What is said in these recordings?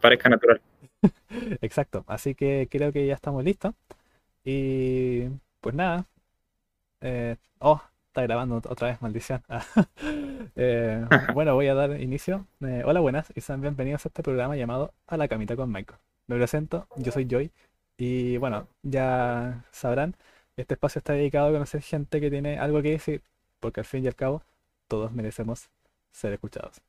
Parezca natural. Exacto, así que creo que ya estamos listos. Y pues nada. Eh, oh, está grabando otra vez, maldición. Eh, bueno, voy a dar inicio. Eh, hola, buenas y sean bienvenidos a este programa llamado A la Camita con Michael. Me presento, yo soy Joy y bueno, ya sabrán, este espacio está dedicado a conocer gente que tiene algo que decir, porque al fin y al cabo todos merecemos ser escuchados.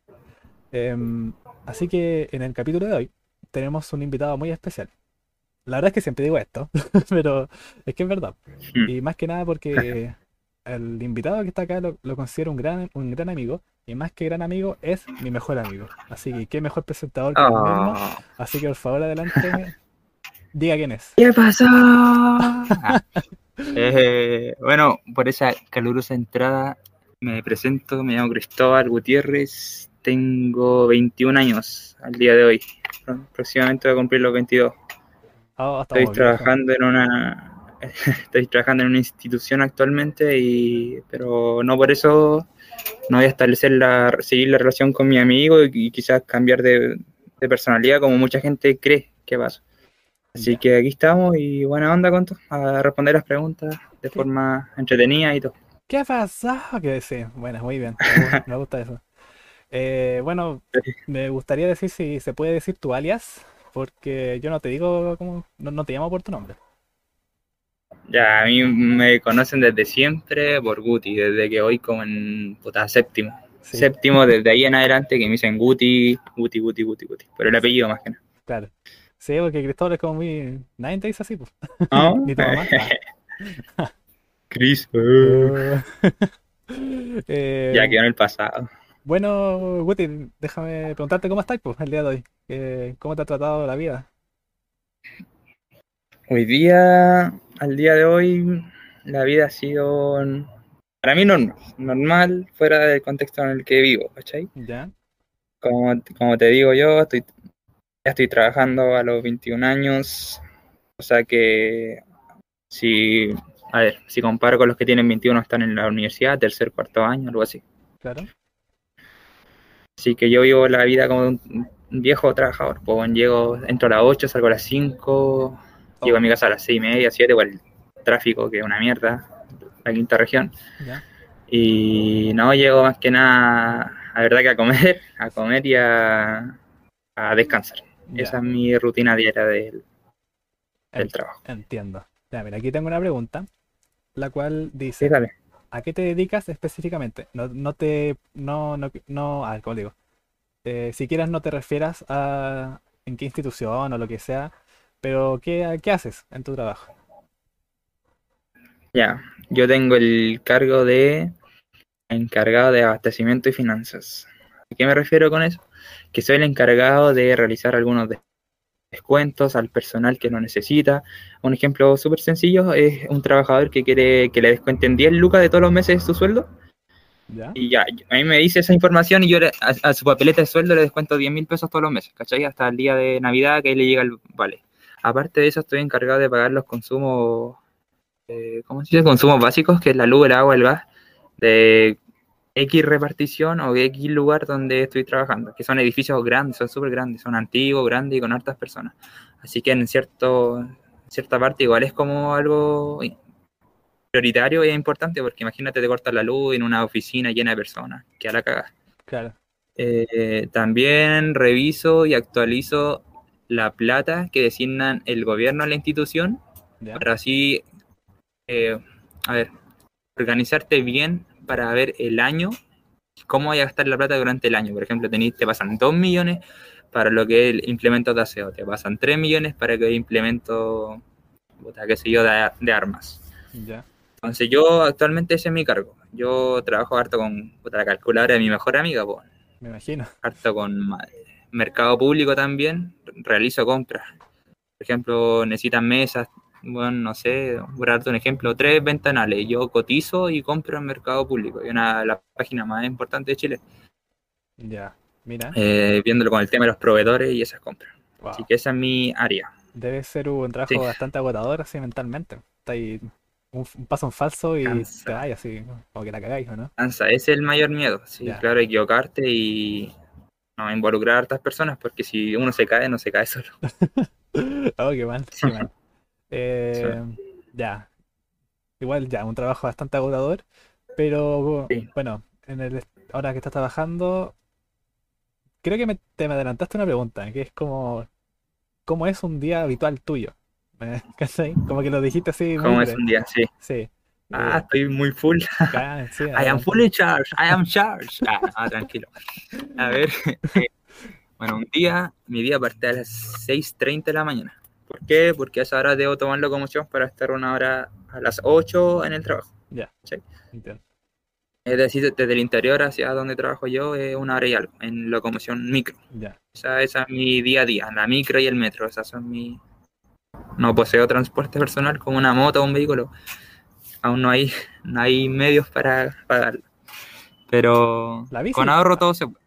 Em, así que en el capítulo de hoy tenemos un invitado muy especial. La verdad es que siempre digo esto, pero es que es verdad. Hmm. Y más que nada porque el invitado que está acá lo, lo considero un gran, un gran amigo. Y más que gran amigo, es mi mejor amigo. Así que qué mejor presentador que el mismo. Ah, Así que por favor, adelante. Diga quién es. ¿Qué pasó? Eh, bueno, por esa calurosa entrada me presento, me llamo Cristóbal Gutiérrez, tengo 21 años al día de hoy, próximamente voy a cumplir los 22. Oh, Estoy trabajando en una estoy trabajando en una institución actualmente y pero no por eso no voy a establecer la seguir la relación con mi amigo y, y quizás cambiar de, de personalidad como mucha gente cree que pasa. Así Ya. que aquí estamos y buena onda con todo, a responder las preguntas de forma entretenida y todo. ¿Qué pasó? Que sí, bueno, muy bien. Me gusta eso. Eh, bueno, me gustaría decir si se puede decir tu alias, porque yo no te digo como, no, no te llamo por tu nombre. Ya, a mí me conocen desde siempre por Guti, desde que voy como en puta, séptimo. Sí, Séptimo, desde ahí en adelante que me dicen Guti, Guti, Guti, Guti, Guti. Pero el apellido más que nada. claro. Sí, porque Cristóbal es como muy. Nadie te dice así, pues. ¿No? Ni tu mamá. Chris. Eh, eh, Ya quedó en el pasado. Bueno, Guti, déjame preguntarte cómo estás, pues, el día de hoy. Eh, ¿cómo te ha tratado la vida? Hoy día, al día de hoy, la vida ha sido para mí normal, normal fuera del contexto en el que vivo, ¿cachai? ¿Ya? Como, como te digo yo, estoy, ya estoy trabajando a los 21 años, o sea que si, a ver, si comparo con los que tienen 21 están en la universidad, tercer, cuarto año, algo así. Claro. Así que yo vivo la vida como un viejo trabajador. Pues llego, entro a las 8, salgo a las 5, llego a mi casa a las 6 y media, 7, igual el tráfico que es una mierda, la quinta región. Y no, llego más que nada, la verdad que a comer, a comer y a, a descansar. Esa es mi rutina diaria del, trabajo. Entiendo. Ya, mira, aquí tengo una pregunta, la cual dice, Sí. ¿a qué te dedicas específicamente? No, no te, no, no, no, ¿cómo digo? Eh, si quieres no te refieras a en qué institución o lo que sea, pero ¿qué, qué haces en tu trabajo? Ya, yo tengo el cargo de encargado de abastecimiento y finanzas. ¿A qué me refiero con eso? Que soy el encargado de realizar algunos des- descuentos al personal que lo necesita. Un ejemplo súper sencillo es un trabajador que quiere que le descuenten 10 lucas de todos los meses de su sueldo ¿Ya? y ya, a mí me dice esa información y yo le- a, a su papeleta de sueldo le descuento 10 mil pesos todos los meses, ¿cachai? Hasta el día de Navidad que ahí le llega el vale. Aparte de eso, estoy encargado de pagar los consumos, eh, ¿cómo se dice? Consumos básicos, que es la luz, el agua, el gas, de X repartición o X lugar donde estoy trabajando, que son edificios grandes, son súper grandes, son antiguos, grandes y con hartas personas. Así que en cierto, cierta parte igual es como algo prioritario y importante, porque imagínate te cortas la luz en una oficina llena de personas, que a la cagada. Claro. Eh, también reviso y actualizo la plata que designan el gobierno a la institución para así, eh, a ver, organizarte bien para ver el año, cómo vaya a gastar la plata durante el año. Por ejemplo, tenéis, te pasan 2 millones para lo que es el implemento de aseo, te pasan 3 millones para que el implemento, qué sé yo, de, de armas. Entonces yo actualmente ese es mi cargo. Yo trabajo harto con puta, la calculadora de mi mejor amiga, pues Me imagino. harto con ma- mercado público también, realizo compras. Por ejemplo, necesitan mesas, bueno, no sé, por darte un ejemplo, tres ventanales. Yo cotizo y compro en mercado público, es una de las páginas más importantes de Chile. Ya, mira. eh, viéndolo con el tema de los proveedores y esas compras. Wow. Así que esa es mi área. Debe ser un trabajo Sí. bastante agotador así mentalmente. Está ahí un, un paso en falso y Cansa. te vas así, como que la cagáis, ¿o no? Cansa, ese es el mayor miedo. Sí, Ya. claro, equivocarte y no involucrar a hartas personas, porque si uno se cae, no se cae solo. Oh, qué mal, qué mal. Eh, ya. Igual ya, un trabajo bastante agotador, pero Sí. bueno, en el, ahora que estás trabajando, creo que me, te me adelantaste una pregunta, que es como, ¿cómo es un día habitual tuyo? Como que lo dijiste así Como es un día, sí. Sí. Ah, estoy muy full. sí, I am fully charged. I am charged. Ah, ah, tranquilo. A ver. eh, bueno, un día, mi día parte a las 6.30 de la mañana. ¿Por qué? Porque a esa hora debo tomar locomoción para estar una hora a las 8 en el trabajo. Ya, Sí. entiendo. Es decir, desde el interior hacia donde trabajo yo es una hora y algo, en locomoción micro. Ya, Esa, esa es mi día a día, la micro y el metro. Esas son mi... No poseo transporte personal como una moto o un vehículo. Aún no hay, no hay medios para pagarlo. Pero La bici. con ahorro todo se puede.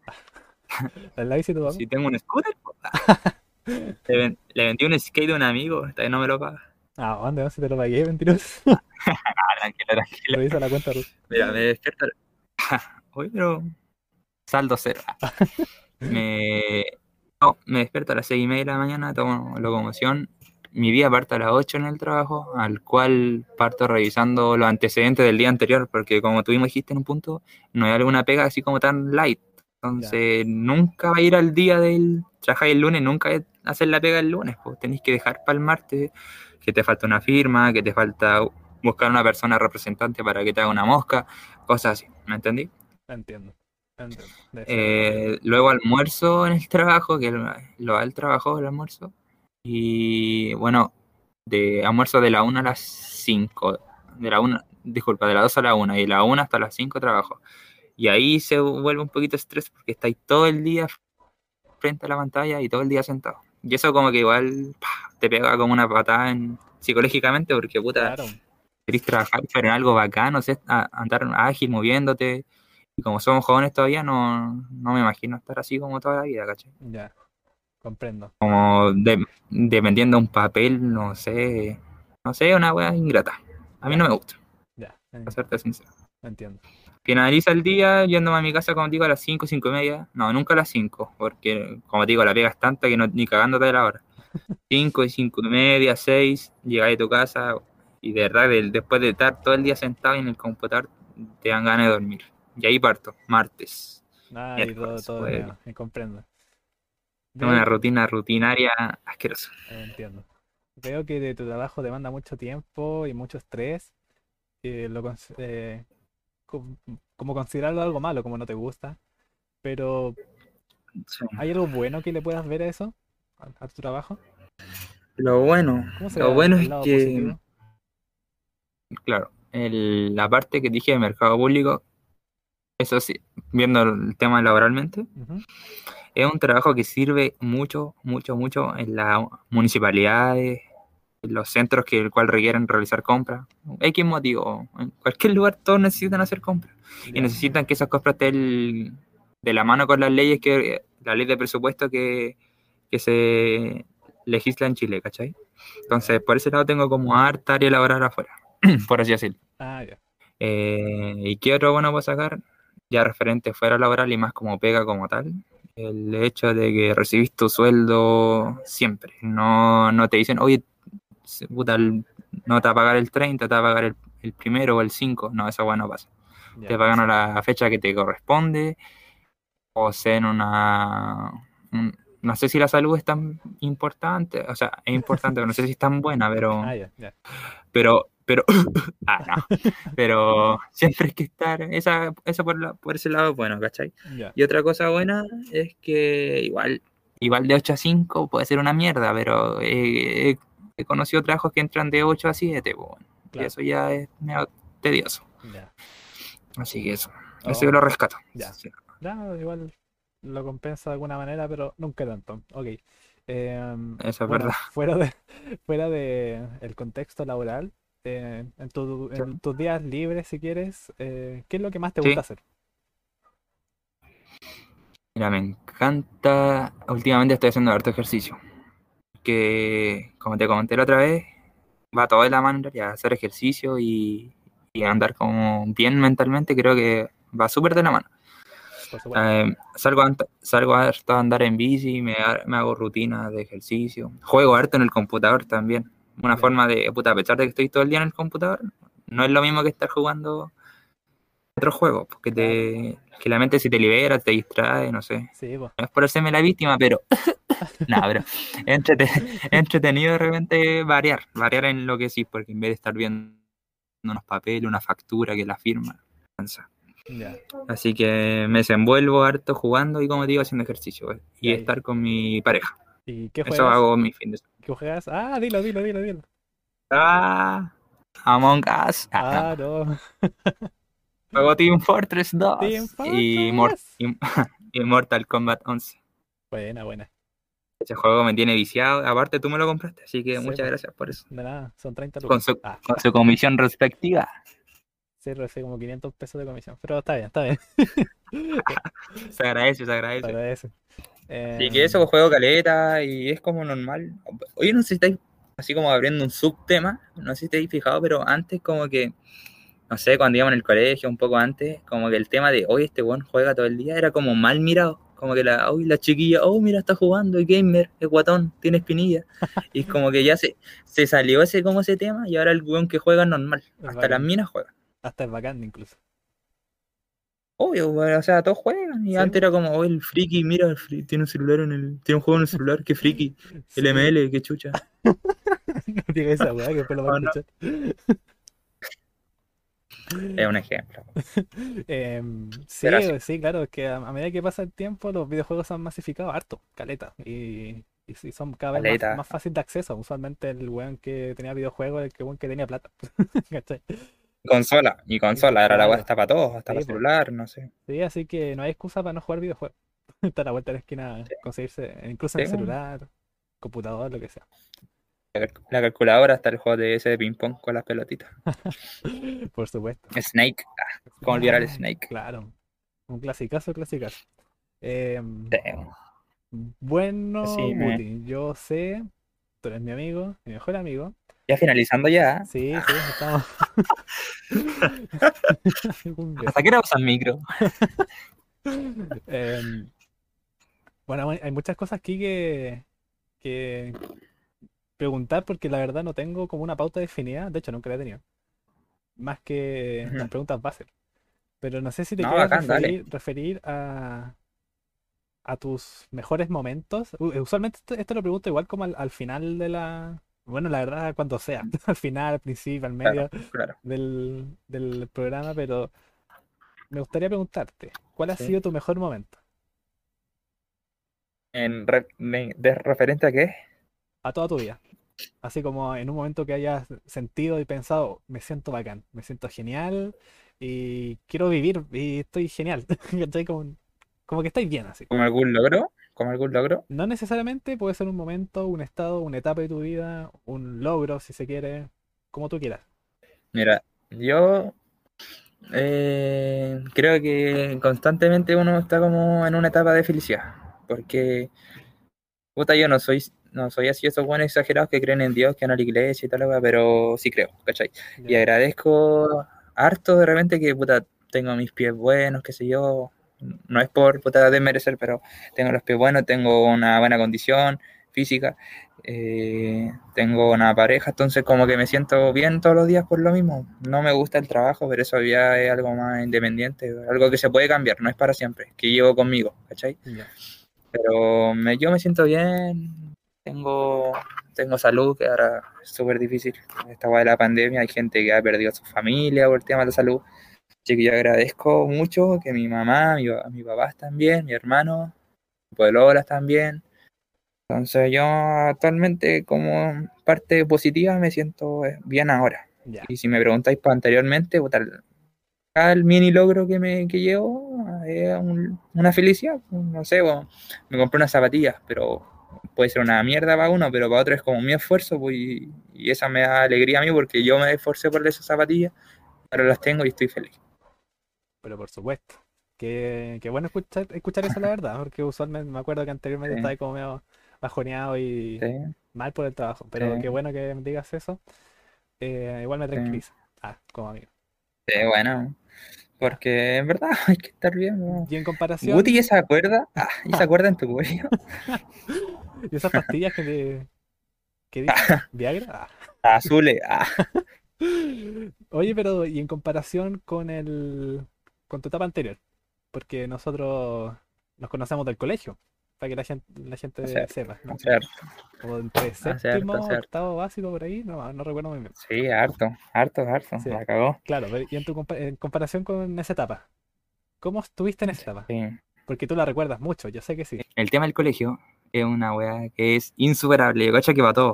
¿La bici? Si tengo un scooter, pues, le, ven- le vendí un skate a un amigo, todavía no me lo paga. Ah, ¿dónde? No, si te lo pagué, mentiroso. Ah, tranquilo, tranquilo. La cuenta, Ruth. Mira, me despierto. Hoy, pero. Saldo cero. Me. No, me despierto a las seis y media de la mañana, tomo locomoción. Mi día parte a las 8 en el trabajo, al cual parto revisando los antecedentes del día anterior, porque como tú mismo dijiste en un punto, no hay alguna pega así como tan light. Entonces, nunca va a ir al día del. Trabajar el lunes, nunca hacer la pega el lunes, pues tenéis que dejar para el martes que te falta una firma, que te falta buscar una persona representante para que te haga una mosca, cosas así, ¿me entendí? Entiendo. Entiendo. Eh, luego almuerzo en el trabajo, que lo, lo da el trabajo, el almuerzo. Y bueno, de almuerzo de la 1 a las 5, de la 1, disculpa, de las 2 a la 1 y de la 1 hasta las 5 trabajo. Y ahí se vuelve un poquito estrés porque estáis todo el día frente a la pantalla y todo el día sentado. Y eso como que igual te pega como una patada en, psicológicamente porque puta, Claro. querés trabajar, pero en algo bacán, no sé, a- andar ágil, moviéndote. Y como somos jóvenes todavía, no, no me imagino estar así como toda la vida, ¿cachai? Ya. Comprendo. Como de- dependiendo de un papel, no sé, no sé, una wea ingrata. A mí no me gusta, Ya. para serte sincero. Entiendo. Finaliza el día yéndome a mi casa, como digo, a las 5, 5 y media. No, nunca a las 5, porque como te digo, la pega es tanta que no, ni cagándote de la hora. 5 y 5 y media, 6, llegas a tu casa y de verdad, después de estar todo el día sentado en el computador, te dan ganas de dormir. Y ahí parto, martes. Ah, y todo, todo y comprendo. Tengo una rutina rutinaria asquerosa. Entiendo. Veo que de tu trabajo demanda mucho tiempo y mucho estrés. eh, lo eh, como considerarlo algo malo, como no te gusta. Pero, Sí. ¿hay algo bueno que le puedas ver a eso? ¿A, a tu trabajo? Lo bueno, ¿Cómo se lo bueno es que, positivo? claro, el- la parte que dije de mercado público, eso sí, viendo el tema laboralmente, Ujú, Es un trabajo que sirve mucho, mucho, mucho en las municipalidades, en los centros que el cual requieren realizar compras. X motivo, en cualquier lugar todos necesitan hacer compras y necesitan que esas compras estén de la mano con las leyes que la ley de presupuesto que, que se legisla en Chile, ¿cachai? Entonces, por ese lado tengo como harta área laboral afuera, por así decirlo. Ah, ya. Eh, ¿y qué otro bueno puedo sacar? Ya referente fuera laboral y más como pega como tal. El hecho de que recibís tu sueldo siempre. No, no te dicen, oye, puta, no te va a pagar el 30, te va a pagar el, el primero o el 5. No, eso bueno pasa. ya, Te pagan a la fecha que te corresponde. O sea, en una... un- no sé si la salud es tan importante. O sea, es importante, pero no sé si es tan buena, pero Ah, ya, ya. pero, pero, ah, no, pero siempre hay que estar, esa, eso por, la- por ese lado es bueno, ¿cachai? Y otra cosa buena es que igual, igual de 8 a 5 puede ser una mierda, pero eh, he, conocido trabajos que entran de 8 a 7, pues, bueno, y eso ya es medio tedioso, así que eso, Oh, eso yo lo rescato. ya. Sí. Ya, igual lo compensa de alguna manera, pero nunca tanto. Ok. Em, Eso es bueno, verdad. fuera de, fuera de el contexto laboral, eh, en, tu- en tus días libres, si quieres, eh, ¿qué es lo que más te Sí. gusta hacer? Mira, me encanta. Últimamente estoy haciendo harto ejercicio. Que, como te comenté la otra vez, va todo de la mano realidad, hacer ejercicio y, y andar como bien mentalmente, creo que va súper de la mano. Eh, salgo, ant- salgo harto a andar en bici, me, me hago rutinas de ejercicio. Juego harto en el computador también. Una forma de, puta, a pesar de que estoy todo el día en el computador, no es lo mismo que estar jugando otros juegos, porque te, que la mente se te libera, te distrae, no sé. Sí, pues. No es por hacerme la víctima, pero... no, pero entretenido de repente variar, variar en lo que sí, porque en vez de estar viendo unos papeles, una factura que la firma, cansa. Así que me desenvuelvo harto jugando y como te digo, haciendo ejercicio eh, y estar con mi pareja. ¿Y qué Eso hago mi fin de semana. ¿Qué juegas? Ah, dilo, dilo, dilo, dilo. Ah, Among Us. Ah, no. Juego Team Fortress 2 Team y, Mor- Mortal Kombat 11. Buena, buena. Ese juego me tiene viciado. Aparte, tú me lo compraste, así que Sí, muchas pues. gracias por eso. De nada, son 30 Con lucas. su, Ah, con su comisión respectiva. Sí, recibí como 500 pesos de comisión. Pero está bien, está bien. Se agradece, se agradece. agradece. Así que eso, juego caleta y es como normal. Oye, no sé si estáis así como abriendo un subtema, no sé si estáis fijado, pero antes como que, no sé, cuando íbamos en el colegio, un poco antes, como que el tema de, hoy este weón juega todo el día era como mal mirado. Como que la, hoy la chiquilla, oh, mira, está jugando, es gamer, es guatón, tiene espinilla. Y es como que ya se, se salió ese como ese tema y ahora el weón que juega es normal. Hasta las minas juegan. Hasta es bacán incluso. Obvio, o sea, todos juegan. Y Sí, antes era como, oh, el friki, mira, el friki, tiene un celular en el, tiene un juego en el celular, qué friki. Sí. El ML, qué chucha. No digas esa weá que después lo va a escuchar. Es un ejemplo. Em, sí, sí, claro, es que a, a medida que pasa el tiempo los videojuegos se han masificado harto, caleta, y, y sí, son cada vez más, más fácil de acceso. Usualmente el weón que tenía videojuegos es el que weón que tenía plata. Consola, y consola, ahora la weá está para todos, hasta Sí, para celular, no sé. Sí, así que no hay excusa para no jugar videojuegos. Está a la vuelta de la esquina conseguirse, incluso en el celular, computador, lo que sea. La cal- La calculadora hasta el juego de ese de ping pong con las pelotitas. Por supuesto. Snake, ah, ¿cómo olvidar el Ah, Snake? Claro. Un clasicazo, clasicazo. Damn. bueno, Guti, yo sé, tú eres mi amigo, mi mejor amigo. Ya finalizando ya. Sí, sí, estamos. Un beso. ¿Hasta qué hora usan micro? Em, bueno, hay muchas cosas aquí que, que preguntar porque la verdad no tengo como una pauta definida. De hecho, nunca la he tenido. Más que las preguntas base. Pero no sé si te No, quieres bacán, dale. referir, referir a, a tus mejores momentos. U- Usualmente esto, esto lo pregunto igual como al, al final de la... Bueno, la verdad, cuando sea. Al final, al principio, al medio Claro, claro. del, del programa, pero me gustaría preguntarte, ¿cuál ha Sí. sido tu mejor momento? En re- de, referente a qué? a toda tu vida. Así como en un momento que hayas sentido y pensado, me siento bacán, me siento genial y quiero vivir y estoy genial. ¿Cachai? Como, como que estáis bien así. ¿Como algún logro? ¿Como algún logro? No necesariamente puede ser un momento, un estado, una etapa de tu vida, un logro, si se quiere, como tú quieras. Mira, yo eh, creo que constantemente uno está como en una etapa de felicidad. Porque, puta, yo no soy, no soy así esos buenos exagerados que creen en Dios, que van a la iglesia y tal, pero sí creo, ¿cachai? Y Ya. agradezco harto de repente que, puta, tengo mis pies buenos, qué sé yo. No es por, puta, desmerecer, pero tengo los pies buenos, tengo una buena condición física, eh, tengo una pareja, entonces como que me siento bien todos los días por lo mismo. No me gusta el trabajo, pero eso ya es algo más independiente, algo que se puede cambiar, no es para siempre, que llevo conmigo, ¿cachai? Pero me- yo me siento bien, tengo, tengo salud, que ahora es súper difícil. Esta de la pandemia, hay gente que ha perdido a su familia por el tema de la salud. Así que yo agradezco mucho que mi mamá, mi, mi papá también, mi hermano, mi pololas también. Entonces yo actualmente como parte positiva me siento eh, bien ahora. Y si me preguntáis para anteriormente, puta, el, mini logro que me que llevo es un- una felicidad. No sé, bueno, me compré unas zapatillas, pero puede ser una mierda para uno, pero para otro es como mi esfuerzo, pues, y, y esa me da alegría a mí porque yo me esforcé por esas zapatillas, ahora las tengo y estoy feliz. Pero por supuesto. Que, que bueno escuchar, escuchar eso, la verdad, porque usualmente me acuerdo que anteriormente Sí. estaba como medio bajoneado y Sí, mal por el trabajo. Pero Sí. qué bueno que me digas eso. Eh, igual me tranquiliza. Ah, como amigo. sí, bueno. Porque en verdad hay que estar bien. ¿no? Y en comparación, Guti, ¿y esa cuerda? Ah, ¿y esa cuerda en tu cuello? y esas pastillas que te. ¿Qué dices? ¿Viagra? Ah. Azules. Ah. Oye, pero y en comparación con el con tu etapa anterior, porque nosotros nos conocemos del colegio, para que la gente, la gente Cierto, sepa, ¿no? Cierto. O entre cierto, séptimo, cierto. octavo básico por ahí, no, no recuerdo muy bien. Sí, harto, harto, harto. Sí. La cagó. Claro, pero y en tu compa- en comparación con esa etapa, ¿cómo estuviste en esa etapa? Sí. Porque tú la recuerdas mucho, yo sé que sí. El tema del colegio es una weá que es insuperable. Yo cacho que para todo.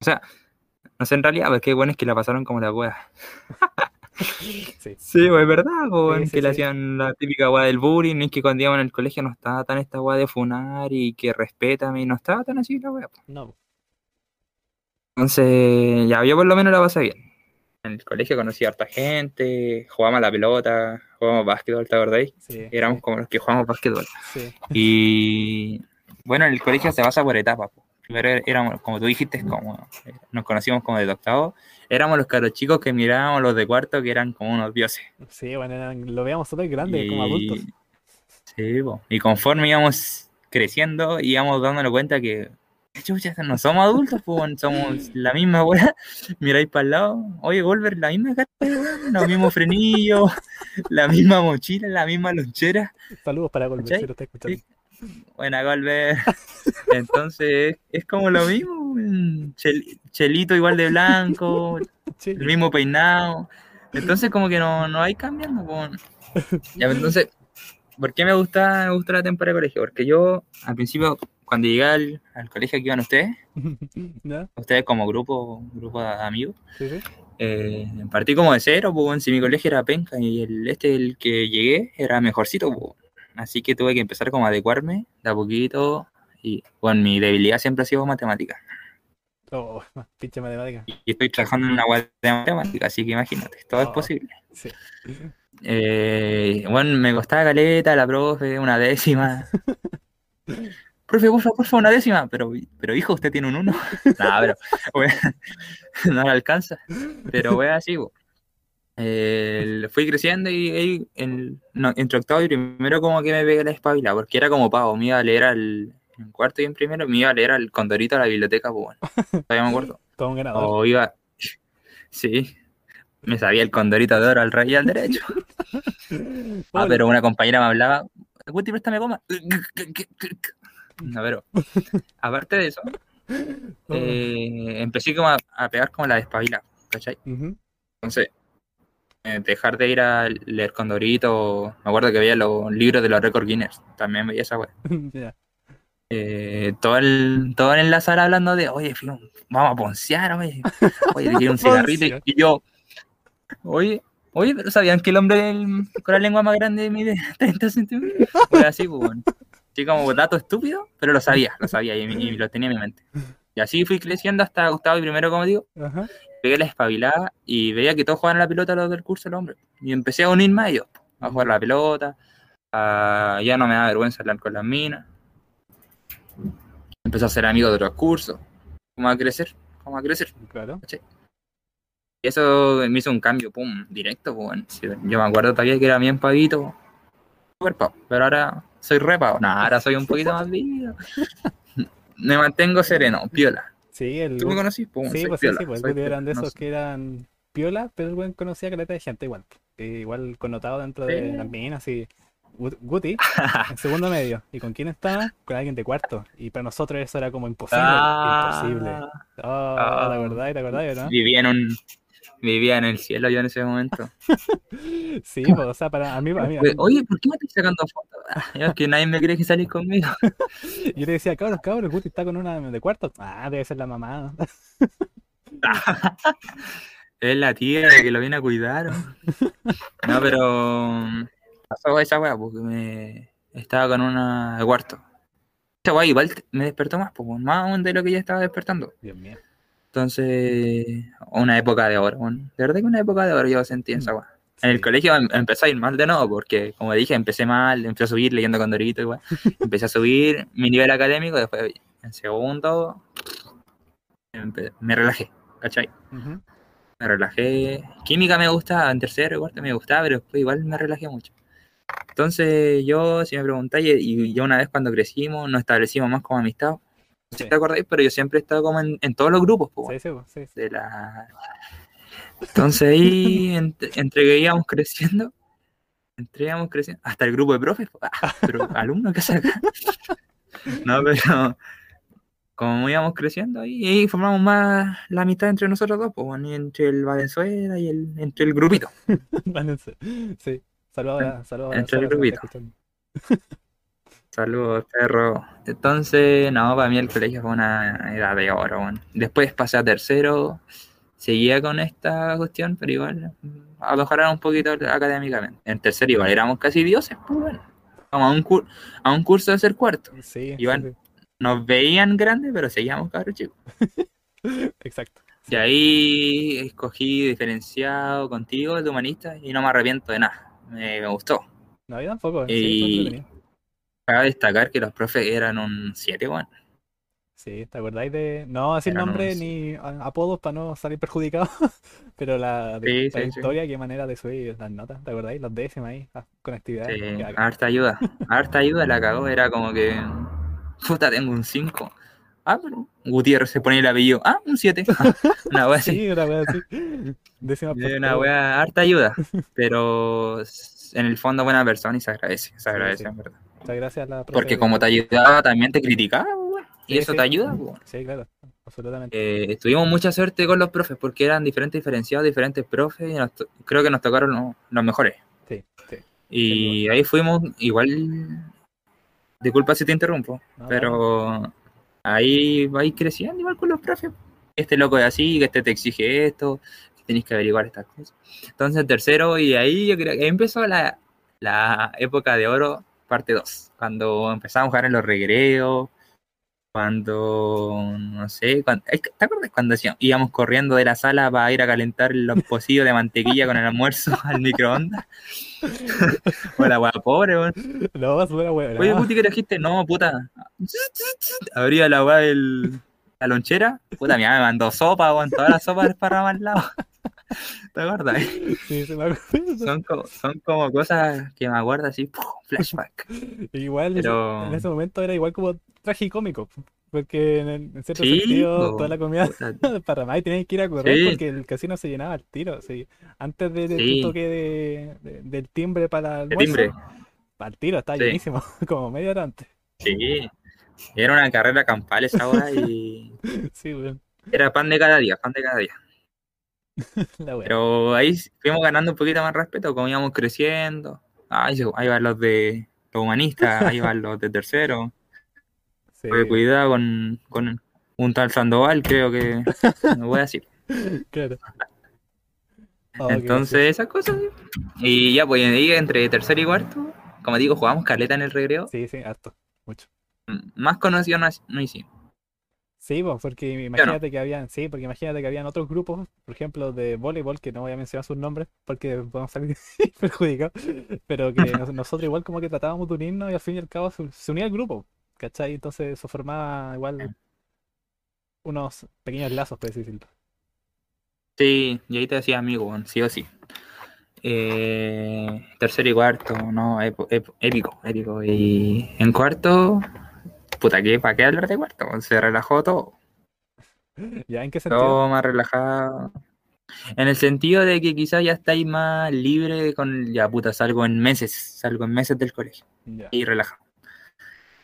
O sea, no sé en realidad, porque bueno es que la pasaron como la weá. Sí. Sí, pues es verdad, pues, Sí, sí, que le hacían la típica weá del bullying, y que cuando íbamos en el colegio no estaba tan esta weá de funar y que respétame, y no estaba tan así la weá. pues. No, Entonces, ya yo por lo menos la pasé bien. En el colegio conocí a harta gente, jugábamos a la pelota, jugábamos básquetbol, ¿te acordáis? sí, Éramos como los que jugamos básquetbol. sí, Y bueno, el colegio se basa por etapas. po. Primero éramos, como tú dijiste, como eh, nos conocimos como de octavo. Éramos los caros chicos que mirábamos los de cuarto que eran como unos dioses. sí, bueno, eran- lo veíamos súper grande como adultos. Sí, po. y conforme íbamos creciendo, íbamos dándonos cuenta que chucha, no somos adultos, pues somos la misma weá. Miráis para el lado, oye, Golver, la misma weón, los mismos frenillos, la misma mochila, la misma lonchera. Saludos para ¿Cachai? si lo está escuchando. Buena, Golver. Entonces, es como lo mismo. Chel- chelito igual de blanco, el mismo peinado. Entonces, como que no, no hay cambiando. Ya, entonces, ¿por qué me gusta, me gusta la temporada de colegio? Porque yo, al principio, cuando llegué al, al colegio que iban ustedes, ¿No? ustedes como grupo, grupo de amigos, Sí, sí. eh, partí como de cero, pues, si mi colegio era penca y el este, el que llegué, era mejorcito, pues. Así que tuve que empezar como a adecuarme de a poquito. Y bueno, mi debilidad siempre ha sido matemática. Oh, pinche matemática. Y estoy trabajando en una web de matemática, así que imagínate, todo es Oh. posible. Sí. Eh, bueno, me costaba caleta, la profe, una décima. profe, por favor, por favor, una décima. Pero, pero hijo, usted tiene un uno. Nah, pero wea, no le alcanza. Pero wea, así. Eh, fui creciendo y, y en, no, entre octavo y primero como que me pegué la espabila, porque era como pavo, me iba a leer al en cuarto y en primero, me iba a leer al Condorito a la biblioteca, pues bueno, todavía me acuerdo. Todo un ganador. O iba. Sí. Me sabía el condorito de oro al rey y al derecho. Ah, pero una compañera me hablaba. Guti, préstame goma. No, pero. Aparte de eso, eh, empecé como a, a pegar como la despabila, ¿cachai? Entonces, dejar de ir a leer condorito. Me acuerdo que veía los libros de los récord Guinness. También veía esa wea. Ya. Eh, todo, el, todo en la sala hablando de, oye, fío, vamos a poncear, oye, oye, quiero un cigarrito. Y, yo, oye, oye, pero ¿sabían que el hombre con la lengua más grande mide 30 centímetros? Fue así, pues, bueno. Así como dato estúpido, pero lo sabía, lo sabía y, y lo tenía en mi mente. Y así fui creciendo hasta octavo y primero, como digo, Ajá. pegué la espabilada y veía que todos jugaban la pelota los del curso, el hombre. Y empecé a unirme a ellos, a jugar la pelota, a- ya no me da vergüenza hablar con las minas. Empecé a ser amigo de otros cursos, como a crecer, como a crecer. Claro. Y eso me hizo un cambio, pum, directo, pues, yo me acuerdo todavía que era bien pavito, super pavo, pero ahora soy re pavo. No, ahora soy un poquito más vivo. Me mantengo sereno, piola. Sí, el ¿Tú me conocís? Pum, Sí, pues sí, piola, sí, pues soy eran de no esos sé. que eran piola, pero el buen conocía caleta de gente igual. Eh, igual connotado dentro de las minas y Gu- Guti en segundo medio. ¿Y con quién estaba? Con alguien de cuarto. Y para nosotros eso era como imposible. Imposible. Ah, Oh, Ah. ¿te acordás? ¿Te acordás, no? Vivía en un vivía en el cielo yo en ese momento. Sí, pues, o sea, para a mí, a mí- a mí- Oye, ¿por qué me estás sacando fotos? Ah, es que nadie me cree que salís conmigo. yo le decía, cabros, cabros, Guti está con una de cuarto. Ah, debe ser la mamá. Es la tía que lo viene a cuidar. ¿no? Pero mm, pasó esa weá porque me estaba con una de cuarto. Esa weá igual me despertó más, pues, más aún de lo que ya estaba despertando. Dios mío. Entonces, una época de oro, bueno, de verdad que una época de oro yo sentí en esa weá. En el colegio em- empezó a ir mal de nuevo, porque como dije, empecé mal, empecé a subir leyendo con Dorito igual. Empecé a subir mi nivel académico, después en segundo me relajé, ¿cachai? Me relajé. Química me gustaba, en tercero cuarto me gustaba, pero después igual me relajé mucho. Entonces yo, si me preguntáis, y y ya una vez cuando crecimos, nos establecimos más como amistad. Sí. si te acordáis, pero yo siempre he estado como en, en todos los grupos, po, Sí, sí, de la... Entonces ahí, entre, entre que íbamos creciendo, entre íbamos creciendo, hasta el grupo de profes, po, ah, pero alumnos que saca. No, pero como íbamos creciendo ahí, ahí formamos más la amistad entre nosotros dos, pues, entre el Valenzuela y el, entre el grupito. Sí. Saludos saludos Entre el grupito. Saludos, perro. Entonces, no, para mí el colegio fue una edad de oro, bueno. Después pasé a tercero, seguía con esta cuestión, pero igual a mejorar un poquito académicamente. En tercero igual éramos casi dioses, pues bueno. Vamos a un, cur- a un curso de ser cuarto. Sí, sí. Nos veían grandes, pero seguíamos cabros chicos. Exacto. Y ahí escogí diferenciado contigo, de humanista, y no me arrepiento de nada. Me, me gustó. No, yo tampoco. Y-. Cabe destacar que los profes eran un 7, bueno. Sí, ¿te acordáis de.? No decir Eran nombre unos- ni apodos para no salir perjudicado. Pero la, Sí, la sí, sí. historia, qué manera de subir las notas. ¿Te acordáis? Los décimas ahí, ah, con actividades. Sí, harta ayuda. Harta ayuda la cagó. Era como que. Puta, tengo un 5. Ah, pero Gutiérrez se pone el apellido. Ah, un 7. una wea así. Sí, una wea así. Por Eh, Una wea harta ayuda. Pero en el fondo buena persona y se agradece. Se agradece, sí. en verdad. Muchas gracias a la profe. Porque como te ayudaba, también te criticaba, weón. Y eso te ayuda, pues. Sí, claro, absolutamente. Eh, tuvimos mucha suerte con los profes porque eran diferentes diferenciados, diferentes profes y nos to- creo que nos tocaron los, los mejores. Sí, sí. Y ahí fuimos igual, disculpa si te interrumpo, No, pero ahí vais creciendo igual con los profes. Este loco es así, que este te exige esto, tenéis que averiguar estas cosas. Entonces tercero y ahí yo creo que empezó la, la época de oro, parte 2, cuando empezamos a jugar en los recreos, cuando, no sé, cuando, es ¿te acuerdas cuando íbamos corriendo de la sala para ir a calentar los pocillos de mantequilla con el almuerzo al microondas? o la pobre, weón. No, súper buena. Oye, puti, ¿qué trajiste? No, puta. Abría la weá del. La lonchera. Puta, mi mamá me mandó sopa, weón. Todas las sopas desparramadas al lado. ¿Te acuerdas? Sí, se me acuerda. Son como, son como cosas que me acuerdo así, ¡pum! flashback. Igual Pero- en ese momento era igual como tragicómico. Porque en, en cierto Sí, sentido toda la comida Puta, para más y tenías que ir a correr Sí. porque el casino se llenaba al tiro. Sí. Antes de, de tu toque de, de- del timbre para el De almuerzo, timbre. al tiro estaba llenísimo, como media hora antes. Sí. Era una carrera campal esa hora y Sí, weón. era pan de cada día, pan de cada día. La. Pero ahí fuimos ganando un poquito más respeto, como íbamos creciendo. Ahí, se- ahí van los de los humanistas, ahí van los de tercero. Sí, cuidado con, con un tal Sandoval, creo que no voy a decir. claro. Oh, Entonces, esas cosas. Y ya, pues ahí entre tercero y cuarto, como digo, jugamos caleta en el recreo. Sí, sí, harto. Mucho. Más conocido no, no hicimos. Sí, pues, porque imagínate que habían, sí, porque imagínate que habían otros grupos, por ejemplo, de voleibol, que no voy a mencionar sus nombres porque podemos salir perjudicados, pero que nos- nosotros igual como que tratábamos de unirnos y al fin y al cabo se, se unía el grupo, ¿cachai? Entonces eso formaba igual unos pequeños lazos, por decirlo. Sí, y ahí te decía amigo, sí o sí. Eh, tercero y cuarto, no, épico, épico. Y en cuarto, puta, ¿qué? ¿Para qué hablar de cuarto? Se relajó todo. ¿Ya en qué sentido? Todo más relajado. En el sentido de que quizás ya estáis más libre con, ya puta, salgo en meses, salgo en meses del colegio Ya. y relajado.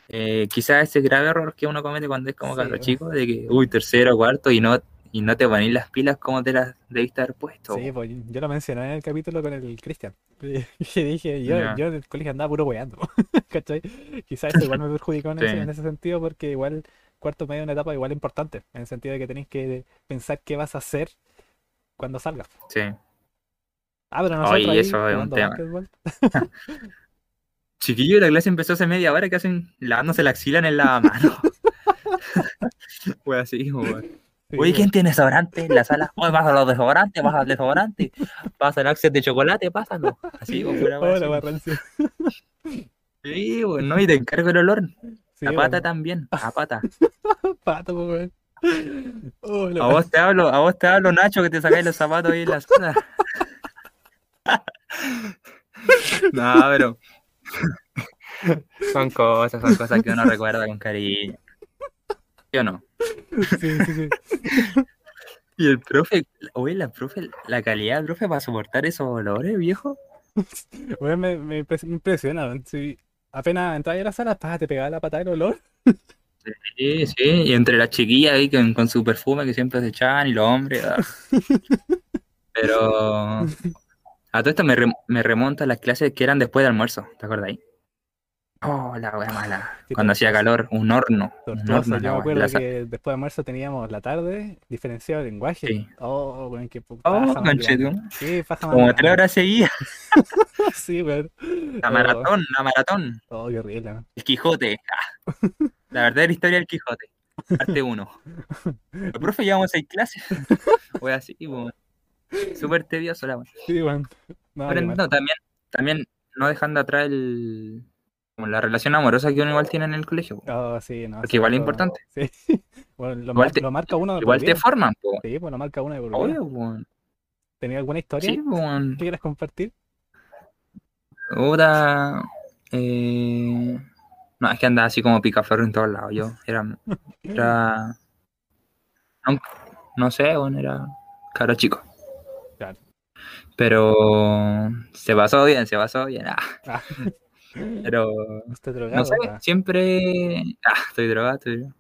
Eh, quizás ese grave error que uno comete cuando es como Sí, cabro chico, de que, uy, tercero, cuarto, y no, y no te ponéis las pilas como te las debiste haber puesto. Sí, pues yo lo mencioné en el capítulo con el Cristian. Que dije, yo, Ya. yo en el colegio andaba puro weando, ¿cachai? Quizás eso igual me perjudicó en, ese, Sí. en ese sentido porque igual cuarto medio es una etapa igual importante, en el sentido de que tenéis que pensar qué vas a hacer cuando salgas. Sí. Ah, pero nosotros Oye, ahí eso es un tema. Chiquillo, la clase empezó hace media hora que hacen lavándose la axila en el lavamano. Fue así, weón. Sí, Oye, ¿quién tiene desodorante en la sala? Oye, pasa los desodorantes, pasa el desodorante, pasa el access de chocolate, pásalo. Así, pues, pura wea Hola. Sí, pues, no, y te encargo el olor. Sí, a pata también, a pata. Pato, weón. Hola, A vos te hablo, a vos te hablo, Nacho, que te sacáis los zapatos ahí en la sala. No, pero son cosas, son cosas que uno recuerda con cariño. ¿Sí o no? Sí, sí, sí. Y el profe, oye, la profe, la calidad del profe para soportar esos olores, viejo. Weón, me, me impres- me impresiona. Sí, apenas entraba a la sala, pa, te pegaba la patada del olor. Sí, sí, y entre las chiquillas ahí con, con su perfume que siempre se echaban y los hombres. ah. Pero a todo esto me, rem- me remonto a las clases que eran después de almuerzo, ¿te acuerdas ahí? Oh, la wea mala. Sí, Cuando hacía calor, un horno. Un horno, Yo me wea, acuerdo que después de almuerzo teníamos la tarde diferenciado de lenguaje. Sí. Oh, weón, qué pu- Oh. Sí, paja Como tres horas seguidas. Sí, weón. La Oh, maratón, la maratón. Oh, qué horrible, weón. El Quijote. Ah. La verdadera historia del Quijote. Parte 1. El profe llevamos seis clases. Fue así, pues. Súper tedioso la wea. Sí, weón. No, Pero no, también, también no dejando atrás el, como la relación amorosa que uno igual tiene en el colegio. Oh, sí, no. Porque igual es importante. Sí. Bueno, lo, Igual te- lo marca uno de Igual te forman, po. Sí, pues lo marca uno de por vida. Obvio, po. ¿Tenía alguna historia Sí, que quieras compartir? Puta, eh, No, es que andaba así como picaflor en todos lados. Yo era. era... No, no sé, bueno, era caro chico. Claro. Pero se pasó bien, se pasó bien. ah. Ah, Pero drogado. no sé, ah. siempre. Ah, estoy drogado, estoy drogado.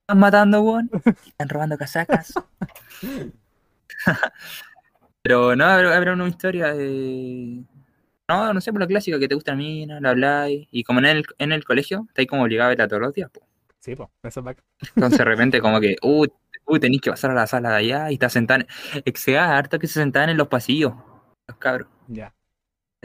Están matando, weón. Están robando casacas. Pero no, habrá, una historia de. No, no sé, por la clásica que te gusta a mí, la habláis. Y como en el, en el colegio, estáis como obligado a verla todos los días, po. Sí, pues, eso es bacán. Entonces de repente como que, uh, uh, tenéis que pasar a la sala de allá y está sentada. En... Da harto que se sentaban en los pasillos, los cabros, Ya.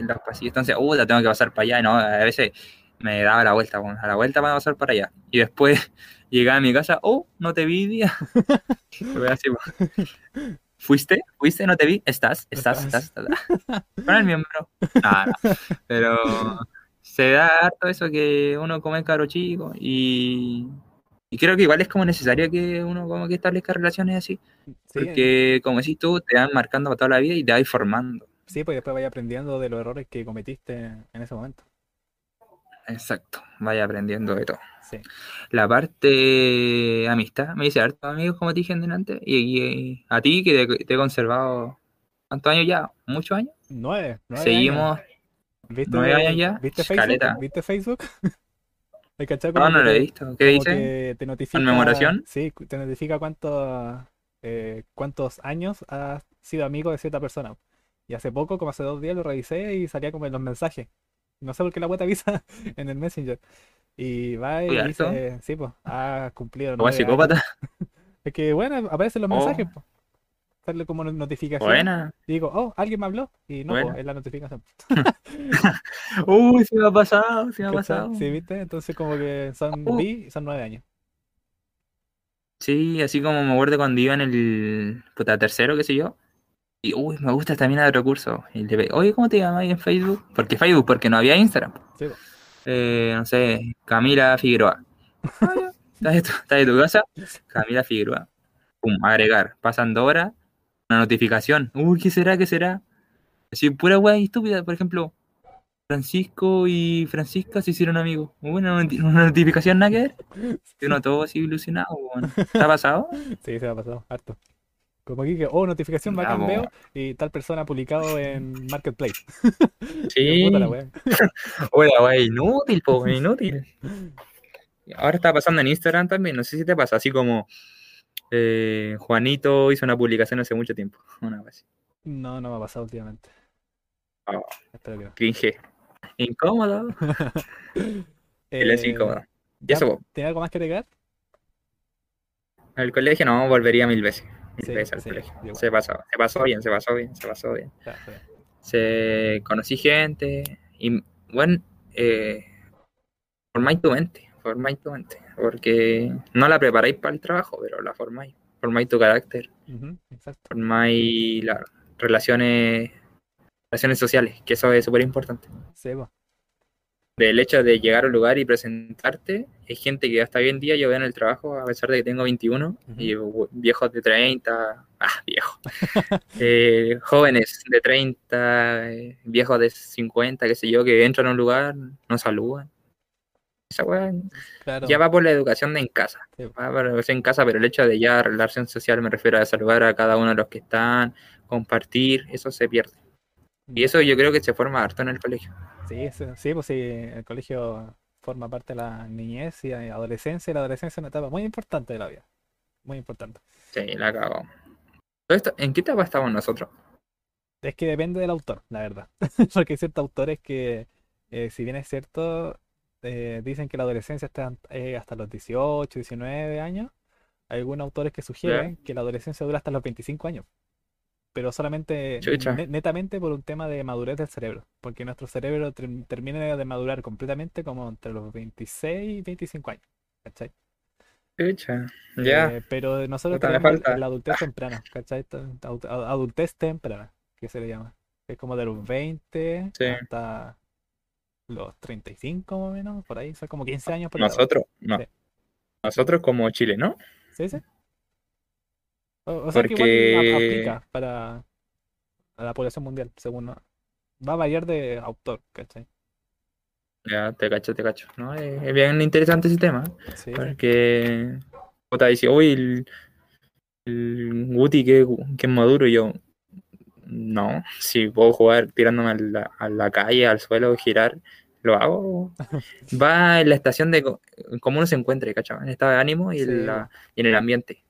En los pasillos. Entonces, uh, la tengo que pasar para allá. Y no, a veces me daba la vuelta, bueno, a la vuelta para pasar para allá. Y después llegaba a mi casa, oh, no te vi día. ¿Fuiste? ¿Fuiste? ¿No te vi? ¿Estás? ¿Estás? ¿Estás? Estás. ¿Estás? Con el miembro. No, no. Pero se da harto eso que uno come caro chico y, y creo que igual es como necesario que uno como que establezca relaciones así. Sí, Porque como decís tú, te van marcando para toda la vida y te vas formando. Sí, pues después vaya aprendiendo de los errores que cometiste en ese momento. Exacto, vaya aprendiendo de todo. Sí. La parte amistad, me dice hartos amigos como te dije delante, y, y a ti que te, te he conservado, ¿cuántos años ya? ¿Muchos años? Nueve. nueve Seguimos, años. ¿Viste, nueve años ya. ¿Viste. Facebook? ¿Viste Facebook? ¿Hay cachado no, no lo he visto. ¿Qué dice? te notifica, ¿Conmemoración? Sí, te notifica cuántos eh, cuántos años has sido amigo de cierta persona. Y hace poco, como hace dos días, lo revisé y salía como en los mensajes. No sé por qué la web avisa en el Messenger. Y va y dice, sí, pues, ha cumplido Como psicópata. Es que, bueno, aparecen los Oh. mensajes, pues. Sale como notificación. Buena. Y digo, oh, alguien me habló. Y no, pues, es la notificación. Uy, se me ha pasado, se me ha pasado. Sí, ¿viste? Entonces como que son, Oh. vi y son nueve años. Sí, así como me acuerdo cuando iba en el puta tercero, qué sé yo. Y uy, me gusta de otro curso. Y le oye, ¿cómo te llamas ahí en Facebook? Porque Facebook, porque no había Instagram. Sí. Eh, no sé, Camila Figueroa. Ah. ¿Estás de tu, estás de tu casa? Camila Figueroa. Pum, agregar. Pasando horas, una notificación. Uy, ¿qué será? ¿Qué será? Así, pura weá estúpida. Por ejemplo, Francisco y Francisca se hicieron amigos. Una, noti- una notificación nada que ver. Uno todo así ilusionado, weón. ¿Te ha pasado? Sí, se me ha pasado, harto. Como aquí que, oh, notificación bacán veo y tal persona ha publicado en Marketplace. Sí. Puta la wea. Hola, wey, inútil, po, inútil. Ahora está pasando en Instagram también, no sé si te pasa, así como eh, Juanito hizo una publicación hace mucho tiempo. Una así. No, no me ha pasado últimamente. Ah. Espero que no. Cringe. Incómodo. Él es Eh, incómodo. Y ¿ya eso, po, ¿Tiene algo más que agregar? al colegio no, volvería mil veces. Veces al colegio. Se pasó, se pasó bien, se pasó bien, se pasó bien. Se conocí gente y bueno, eh, formáis tu mente, formáis tu mente, porque no la preparáis para el trabajo, pero la formáis. formáis tu carácter, formáis las relaciones, relaciones sociales, que eso es súper importante. Po. Del hecho de llegar a un lugar y presentarte, hay gente que hasta hoy en día yo veo en el trabajo, a pesar de que tengo 21, y uh, viejos de 30, ah, viejos, eh, jóvenes de 30, eh, viejos de 50, qué sé yo, que entran a un lugar, no saludan. Esa weá Claro. ya va por la educación de en casa. Sí. Va por la educación en casa, pero el hecho de ya relación social me refiero a saludar a cada uno de los que están, compartir, eso se pierde. Y eso yo creo que se forma harto en el colegio. Sí, sí, sí, pues sí, el colegio forma parte de la niñez y la adolescencia, y la adolescencia es una etapa muy importante de la vida. Muy importante. Sí, la cago. Todo esto, ¿En qué etapa estamos nosotros? Es que depende del autor, la verdad. Porque hay ciertos autores que, eh, si bien es cierto, eh, dicen que la adolescencia está eh, hasta los 18, 19 años. Hay algunos autores que sugieren que la adolescencia dura hasta los 25 años. Pero solamente, Chucha. netamente por un tema de madurez del cerebro. Porque nuestro cerebro ter- termina de madurar completamente como entre los 26 y 25 años. ¿Cachai? Chucha, Ya. Eh, pero nosotros tenemos falta. la adultez temprana, ¿cachai? Adu- Adultez temprana, que se le llama. Es como de los 20 Sí. hasta los 35 más o menos, por ahí, son como 15 años por ahí. Nosotros, no. Sí. Nosotros como Chile, ¿no? ¿Sí, sí? O, o sea que igual Porque- aplica para a la población mundial, según va a variar de autor, ¿cachai? Ya, te cacho, te cacho. ¿no? Es, bien interesante ese tema. Sí, sí. Porque puta dice, uy, el, el Guti que, que es maduro, y yo, no, si puedo jugar tirándome a la, a la calle, al suelo, girar, lo hago. Va en la estación de cómo uno se encuentre, ¿cachai? En estado de ánimo y, Sí. en, la- y en el ambiente.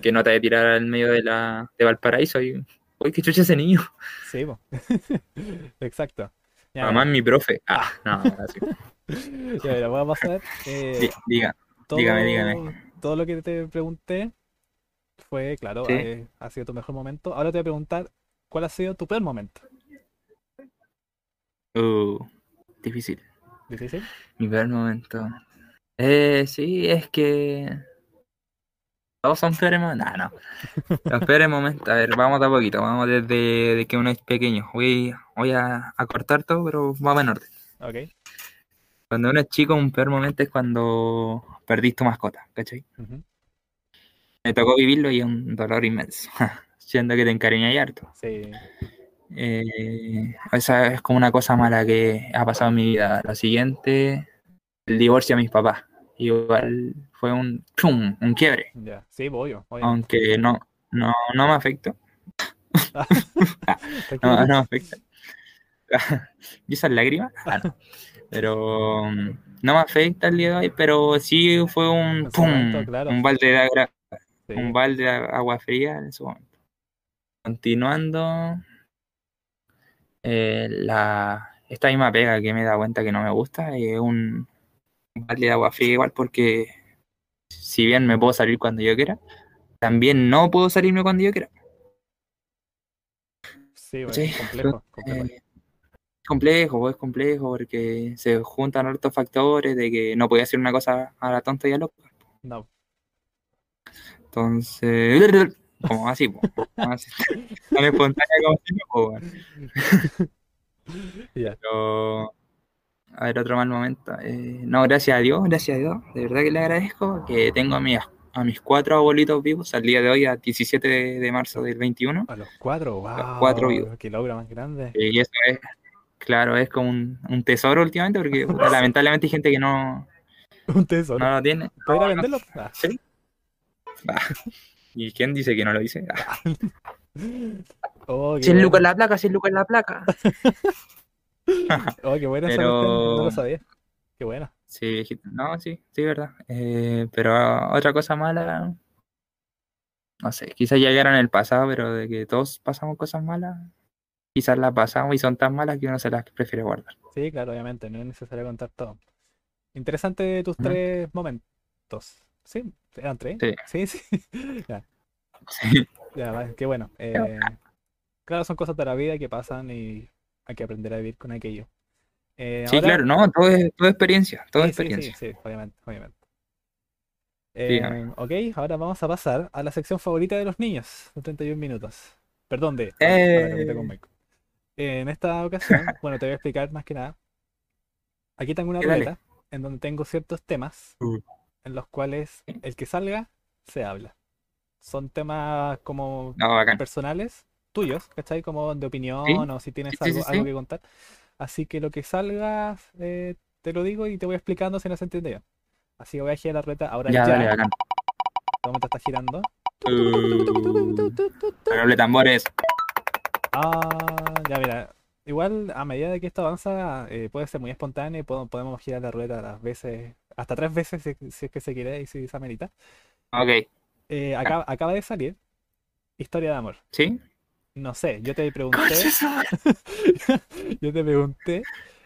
Que no te de tirar al medio de la de Valparaíso y, uy, qué chucha ese niño. Sí. Exacto. Ya, Mamá es mi profe. Ah, no, así. ya, mira, voy a pasar. eh, Di- Diga, todo, Dígame, dígame. todo lo que te pregunté fue, claro, Sí. eh, ha sido tu mejor momento. Ahora te voy a preguntar, ¿cuál ha sido tu peor momento? uh, difícil. ¿Difícil? Mi peor momento. Eh, sí, es que. Todos son peores momentos. No, no. Los peores momentos. A ver, vamos de a poquito. Vamos desde de que uno es pequeño. Voy, voy a, a cortar todo, pero vamos en orden. Ok. Cuando uno es chico, un peor momento es cuando perdís tu mascota, ¿cachai? Me tocó vivirlo y es un dolor inmenso. Siendo que te encariñas harto. Sí. Eh, esa es como una cosa mala que ha pasado en mi vida. Lo siguiente, el divorcio de mis papás. Igual fue un, ¡pum! un quiebre, Ya. Sí, voy yo. aunque no, no, no me afectó. No, no me afecta. ¿Y esas lágrimas? Ah, no. Pero mm, no me afecta el día de hoy, pero sí fue un ¡pum! momento, claro. Un balde de agua, Sí. un balde de agua fría en su momento. Continuando, eh, la, esta misma pega que me da cuenta que no me gusta es un, un balde de agua fría igual porque si bien me puedo salir cuando yo quiera, también no puedo salirme cuando yo quiera. Sí, bueno, Sí, complejo, complejo. Eh, complejo, es complejo porque se juntan hartos factores de que no podía hacer una cosa a la tonta y a loca. No. Entonces, como así, po, como así. tan espontánea como así, po. Pero, a ver, otro mal momento. Eh, no, gracias a Dios, gracias a Dios, de verdad que le agradezco que tengo a mis, a mis cuatro abuelitos vivos al día de hoy, a 17 de, de marzo del 21. A los cuatro, wow. cuatro vivos. Qué logro más grande. Eh, y eso es, claro, es como un, un tesoro últimamente porque lamentablemente hay gente que no, Un tesoro. no lo tiene. ¿Podría No, no. venderlo? Ah. ¿Sí? ¿Y quién dice que no lo dice? Oh, 100 bueno. lucas en la placa, 100 lucas en la placa. Oh, qué buena Pero- No lo sabía. Qué buena. Sí, viejito. No, sí, sí, verdad. Eh, pero otra cosa mala, no sé, quizás ya quedaron en el pasado, pero de que todos pasamos cosas malas, quizás las pasamos y son tan malas que uno se las prefiere guardar. Sí, claro, obviamente, no es necesario contar todo. Interesante tus tres momentos. Sí, eran tres. Sí, sí. Ya, Sí, ya, qué bueno. Eh, claro, son cosas de la vida que pasan y hay que aprender a vivir con aquello. Eh, sí, ahora- claro, no, todo es, todo experiencia, todo es Sí, sí, sí, experiencia. sí, obviamente, obviamente. Eh, ok, ahora vamos a pasar a la sección favorita de los niños, los 31 minutos. Perdón, de Eh. En esta ocasión, bueno, te voy a explicar más que nada. Aquí tengo una ruleta en donde tengo ciertos temas Uh. En los cuales el que salga se habla. Son temas como No, bacán. personales tuyos, ¿cachai? Como de opinión o si tienes Sí, algo, sí, algo que contar. Así que lo que salga, eh, te lo digo y te voy explicando si no se entiende bien. Así que voy a girar la ruleta ahora Ya, ya. dale. De momento está girando. Uh, tambores. Ah, ya mira. Igual a medida de que esto avanza, eh, puede ser muy espontáneo y podemos girar la ruleta las veces, hasta tres veces si, si es que se quiere y si se amerita. Ok. Eh, acaba, acaba de salir Historia de amor. ¿Sí? No sé, yo te pregunté, yo te pregunté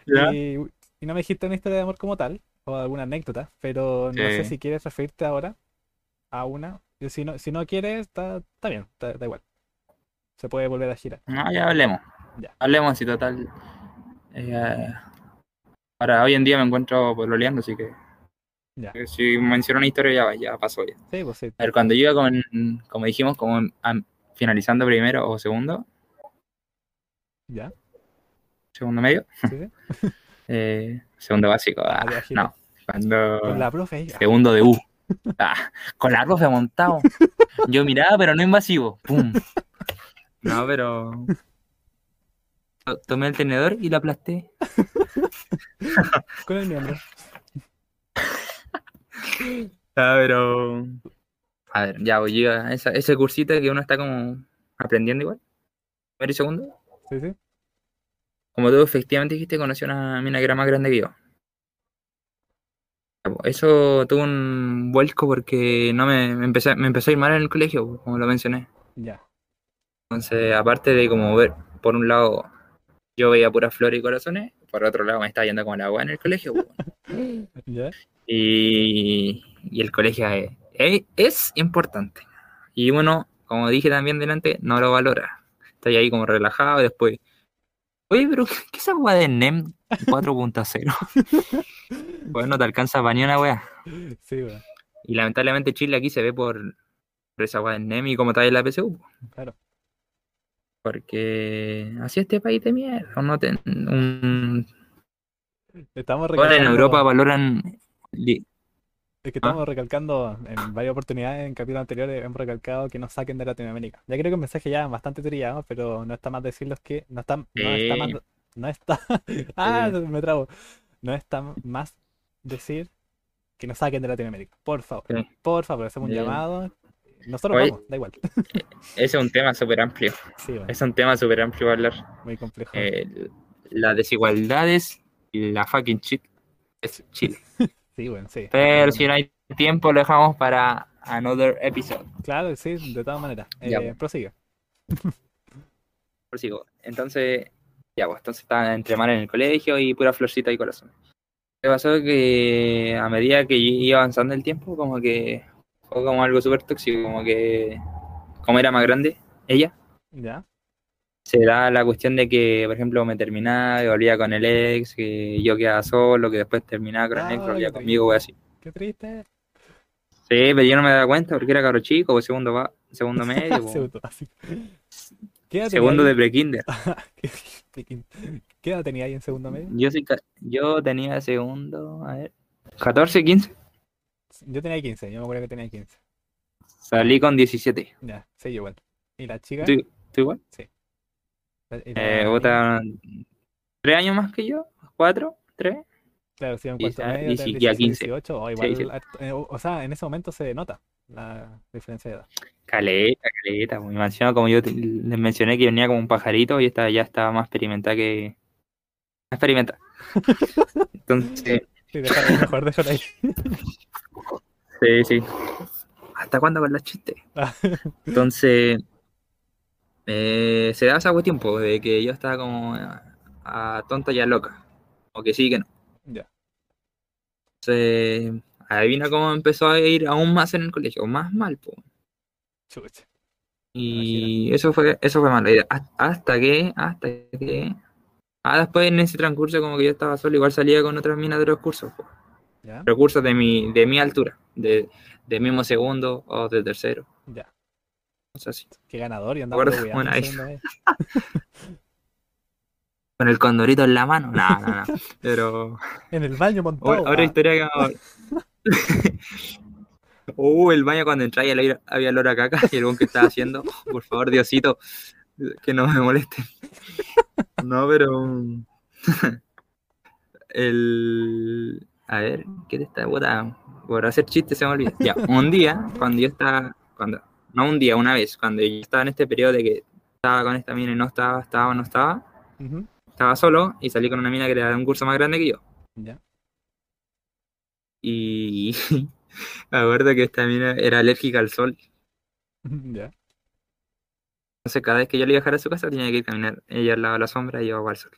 y, y no me dijiste una historia de amor como tal o alguna anécdota, pero no sé si quieres referirte ahora a una. Si no, si no quieres, está, está bien, está- da igual. Se puede volver a girar. No, ya hablemos. Ya. Hablemos y total. eh, ahora, hoy en día me encuentro pololeando, así que Ya. si menciono una historia ya, ya pasó ya. Sí, pues sí. A ver, cuando yo iba con, como dijimos, como finalizando primero o segundo, Ya. segundo medio, Sí, sí. eh, segundo básico, Ah, ya, gira. no, cuando Con la profe ahí. ah, segundo de U, ah, con la profe montado, yo miraba pero no invasivo, pum, no, pero to- tomé el tenedor y lo aplasté, Con el miembro. Ah, pero. A ver, ya voy yo a esa- ese cursito que uno está como aprendiendo igual. Primero y segundo. Sí, sí. Como tú efectivamente dijiste, conocí a una mina que era más grande que yo. Eso tuvo un vuelco porque no me, me empecé, me empezó a ir mal en el colegio, como lo mencioné. Ya. Entonces, aparte de como ver, por un lado, yo veía puras flores y corazones, por otro lado me estaba yendo como la agua en el colegio. Ya. Y, y el colegio es, es- es importante. Y uno, como dije también delante, no lo valora. Está ahí como relajado y después. Oye, pero ¿qué es weá de NEM 4.0? Pues no te alcanza una weá. Sí, bueno, Y lamentablemente Chile aquí se ve por, por esa weá de NEM y como está en la PSU. claro. Porque así este país de mierda. No te- un- Estamos Bueno, en Europa valoran. Li- es que ¿Ah? estamos recalcando en varias oportunidades, en capítulos anteriores hemos recalcado que nos saquen de Latinoamérica. Ya creo que el mensaje ya es bastante trillado, pero no está más decirlos que no está, no está más, no está, ah, me trabo, no está más decir que nos saquen de Latinoamérica, por favor, Sí. por favor, hacemos un llamado, nosotros vamos, da igual, Ese es un tema súper amplio. sí, bueno, Es un tema súper amplio para hablar. muy complejo. Eh, las desigualdades y la fucking shit es Chile. Sí, bueno, sí. Pero si no hay tiempo, lo dejamos para another episode. Claro, sí, de todas maneras. Ya, Eh, pues. prosigue. Prosigo. Entonces, ya, pues, entonces estaba entre mal en el colegio y pura florcita y corazón. Me pasó que a medida que iba avanzando el tiempo, como que fue como algo súper tóxico, como que, como era más grande, ella, Ya, se da la cuestión de que, por ejemplo, me terminaba y volvía con el ex, que yo quedaba solo, que después terminaba con el ex, Ay, volvía conmigo, o así. qué triste. Sí, pero yo no me daba cuenta porque era caro chico, o segundo, va, segundo medio, po. Segundo, así. ¿Qué edad segundo de prekinder. ¿Qué edad tenía ahí en segundo medio? Yo, ca- yo tenía segundo, a ver, 14, 15. Yo tenía 15, yo me acuerdo que tenía 15. Salí con 17. Ya, sí, igual. ¿Y la chica? ¿Tú, tú igual? Y la Eh, niña, otra, ¿Tres años más que yo? ¿Cuatro? ¿Tres? Claro, sí, en cuarto ah, medio, y ten- si- ya 16, 15. 18, o igual, Sí, sí. eh, o sea, en ese momento se nota la diferencia de edad. Caleta, caleta. Muy como yo te- les mencioné que venía como un pajarito y esta ya estaba más experimentada que. Experimentada. Entonces, Sí, déjalo mejor déjalo ahí. sí, sí. ¿Hasta cuándo con los chistes? Entonces, eh, se da esa cuestión, po, de que yo estaba como a, a tonta y a loca. O que sí, que no. Ya, Entonces, adivina cómo empezó a ir aún más en el colegio, más mal, po. chucha. Y eso fue, eso fue malo. Hasta que, hasta que. Ah, después en ese transcurso como que yo estaba solo, igual salía con otras minas de los cursos, po. Ya, recursos de mi, de mi altura, de, de mismo segundo o de tercero. Ya. Qué ganador y andaba bueno, en ahí. Con el condorito en la mano. No, no, no. Pero. En el baño montado. Otra, otra ah, historia que Uh, el baño cuando entré y había olor a caca y el buen que estaba haciendo, "Oh, por favor, Diosito, que no me moleste. No, pero el a ver, ¿qué te está? Por hacer chistes se me olvida. Ya, un día, cuando yo estaba, cuando, no un día, una vez, cuando yo estaba en este periodo de que estaba con esta mina y no estaba, estaba no estaba, estaba solo y salí con una mina que era de un curso más grande que yo. Ya. Y me acuerdo que esta mina era alérgica al sol. Ya. Entonces cada vez que yo le iba a dejar a su casa tenía que ir a caminar ella al lado de la sombra y yo al sol.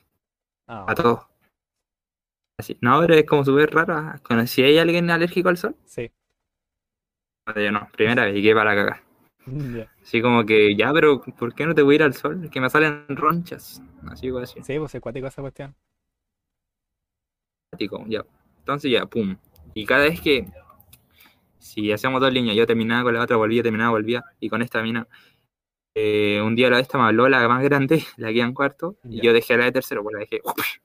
Ah, A todos. Así. No, pero es como súper raro. ¿Conocí a alguien alérgico al sol? Sí. No, yo no. Primera vez y qué para cagar. Ya. Así como que, ya, pero ¿por qué no te voy a ir al sol? Es que me salen ronchas. Así así. Sí, pues es cuático esa cuestión. Práctico, ya. Entonces ya, pum. Y cada vez que, si hacíamos dos líneas, yo terminaba con la otra, volvía, terminaba, volvía, y con esta mina, eh, un día la de esta me habló la más grande, la que iba en cuarto, y yo dejé la de tercero, pues la dejé,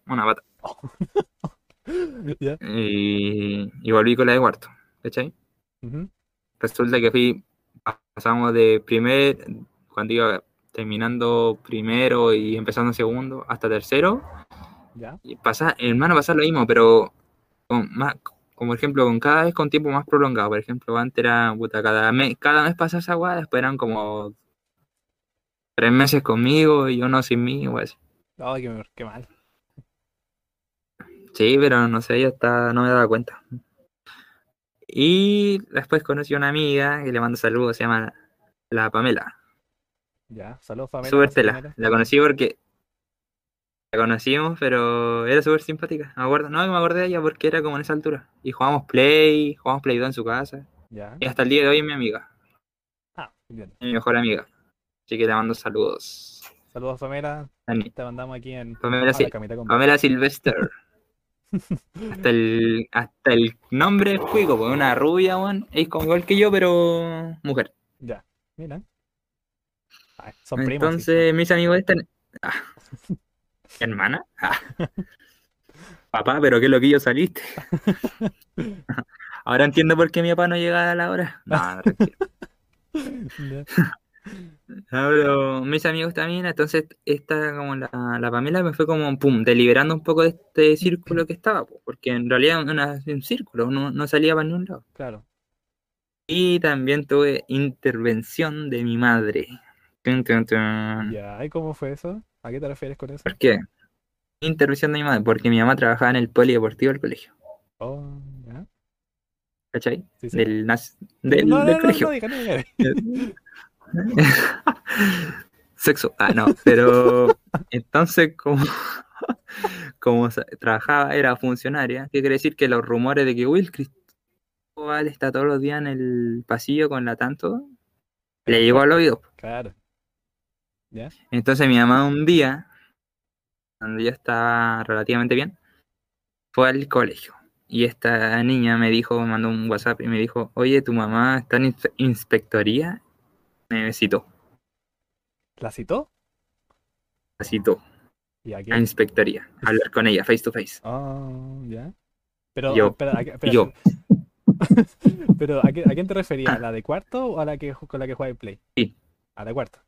una pata, Ya. y, y volví con la de cuarto, ¿cachai? ujú, Resulta que fui, pasamos de primer, cuando iba terminando primero y empezando segundo, hasta tercero, Ya. Y pasa, hermano, pasa lo mismo, pero con más, como por ejemplo, con cada vez con tiempo más prolongado. Por ejemplo, antes era, puta, cada mes, cada mes pasaba esa weá, después eran como tres meses conmigo y uno sin mí, así. Ay, qué, qué mal. Sí, pero no sé, yo hasta no me daba cuenta. Y después conocí a una amiga que le mando saludos, se llama la Pamela. Ya. Saludos, tela. quién era. La conocí porque la conocimos, pero era súper simpática. Me acuerdo, no, me acordé de ella porque era como en esa altura. Y jugábamos Play, jugábamos Play 2 en su casa. Ya. Y hasta el día de hoy es mi amiga, Ah, bien. es mi mejor amiga. Así que le mando saludos. Saludos, Pamela. Dani. Te mandamos aquí en Pamela, a Sil- la camita con Pamela Sylvester. Hasta el hasta el nombre es cuico, pues una rubia, weón. Es como igual que yo, pero mujer. Ya. Mira. Ay, son primos. sí. Entonces, mis amigos están. Ah. ¿Hermana? Ah. Papá, pero qué loquillo saliste. Ahora entiendo por qué mi papá no llega a la hora. No, no. No, pero mis amigos también, entonces esta como la, la Pamela me fue como pum, deliberando un poco de este círculo que estaba, po, porque en realidad era un círculo, no, no salía para ningún lado. Claro. Y también tuve intervención de mi madre. Tun, tun, tun. Ya. ¿Y cómo fue eso? ¿A qué te refieres con eso? ¿Por qué? Intervención de mi madre, porque mi mamá trabajaba en el polideportivo del colegio, Oh, ya. ¿cachai? Sí, sí. Del, del, no, del no, colegio. no, diga. Sexo. Ah, no, pero entonces como, como trabajaba, era funcionaria, ¿qué quiere decir? Que los rumores de que Will Cristóbal está todos los días en el pasillo con la tanto, le llegó al oído. Claro. Ya. Entonces mi mamá un día, cuando yo estaba relativamente bien, fue al colegio. Y esta niña me dijo, me mandó un WhatsApp y me dijo, oye, tu mamá está en inspe- inspectoría. Me citó, ¿La citó? ¿Y la citó a a quién? inspectoría, a hablar con ella, face to face. Oh, ya. Pero, Yo. espera, ¿a Yo. Pero, ¿a, qué- a quién te referías? ¿A la de cuarto o a la que con la que juega el Play? Sí. A la de cuarto.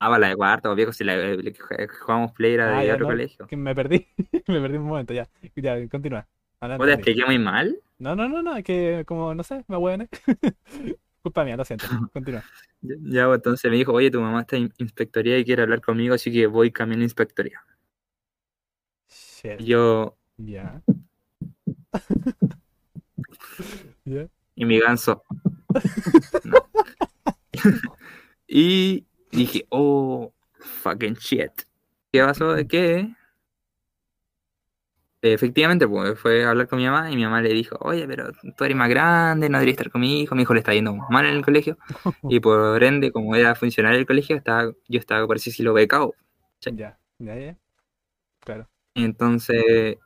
Ah, va, la de cuarto, viejo, si la la que jue- jugamos play era de Ah, ya, otro no, colegio. Que me perdí. me perdí un momento, ya. Ya, continúa. ¿Vos te expliqué muy mal? No, no, no, no, es que como, no sé, me hueoné. Culpa mía, lo siento. Continúa. Ya, entonces me dijo, oye, tu mamá está en inspectoría y quiere hablar conmigo, así que voy camino a inspectoría. Shit. Yo, Ya. Ya. y mi ganso. Y dije, oh, fucking shit. ¿Qué pasó? ¿Qué? Efectivamente, pues fue a hablar con mi mamá y mi mamá le dijo, oye, pero tú eres más grande, no deberías estar con mi hijo, mi hijo le está yendo mal en el colegio. Y por ende, como era funcionario del colegio, estaba, yo estaba por si lo becado. Ya. Ya, ya. Claro. Entonces,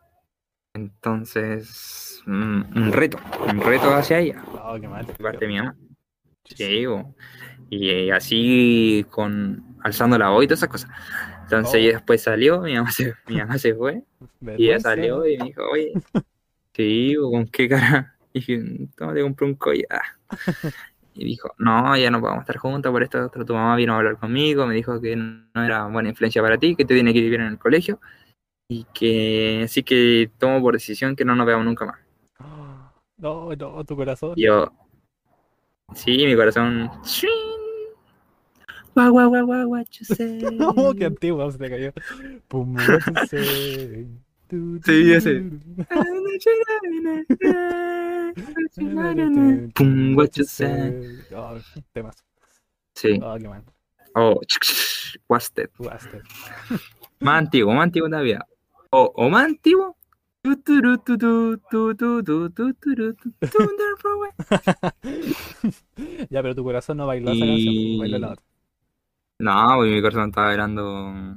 entonces, mm, un reto, un reto hacia ella. Oh, qué mal. de parte de mi mamá. Sí, y eh, así con alzando la voz y todas esas cosas. Entonces Oh. ella después salió, mi mamá se, mi mamá se fue y ella salió y me dijo, oye, sí, ¿con qué cara? Y dije, toma, te compré un collar. Y dijo, no, ya no podemos estar juntos por esto. Tu mamá vino a hablar conmigo, me dijo que no era buena influencia para ti, que te tiene que vivir en el colegio y que así que tomo por decisión que no nos veamos nunca más. No, no, tu corazón. Y yo, sí, mi corazón. Guau, guau, guau, guau, what you say. Oh, qué antiguo, se te cayó. Pum, what you say. Sí, ese. Pum, what you say. Oh, temas. Sí. Oh, qué mal. Oh, Wasted. Jugaste. Más antiguo, más antiguo todavía. O, o más antiguo. Tu, turu, tu, tu, tu, tu, tu, tu, turu, tu, Thunderbolt. Ya, pero tu corazón no bailó esa canción, bailó la otra. No, porque mi corazón estaba bailando.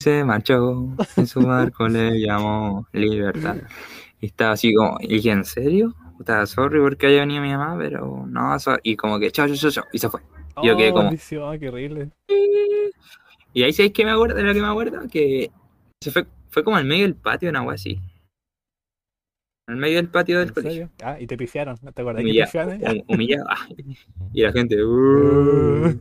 Se marchó, en su barco le llamó Libertad. Y estaba así como, y dije, ¿en serio? Estaba sorry porque haya venido mi mamá, pero no, eso- y como que chao, chao, chao, chao, y se fue. Yo oh, quedé como- maldición, qué horrible. Y ahí sabéis que me acuerdo, de lo que me acuerdo, que se fue, fue como al medio del patio, una agua así. Al medio del patio del ¿En colegio. Ah, y te pifiaron. ¿Te acuerdas que Humillado, pifiaron? hum- humillado. Y la gente, "Uh".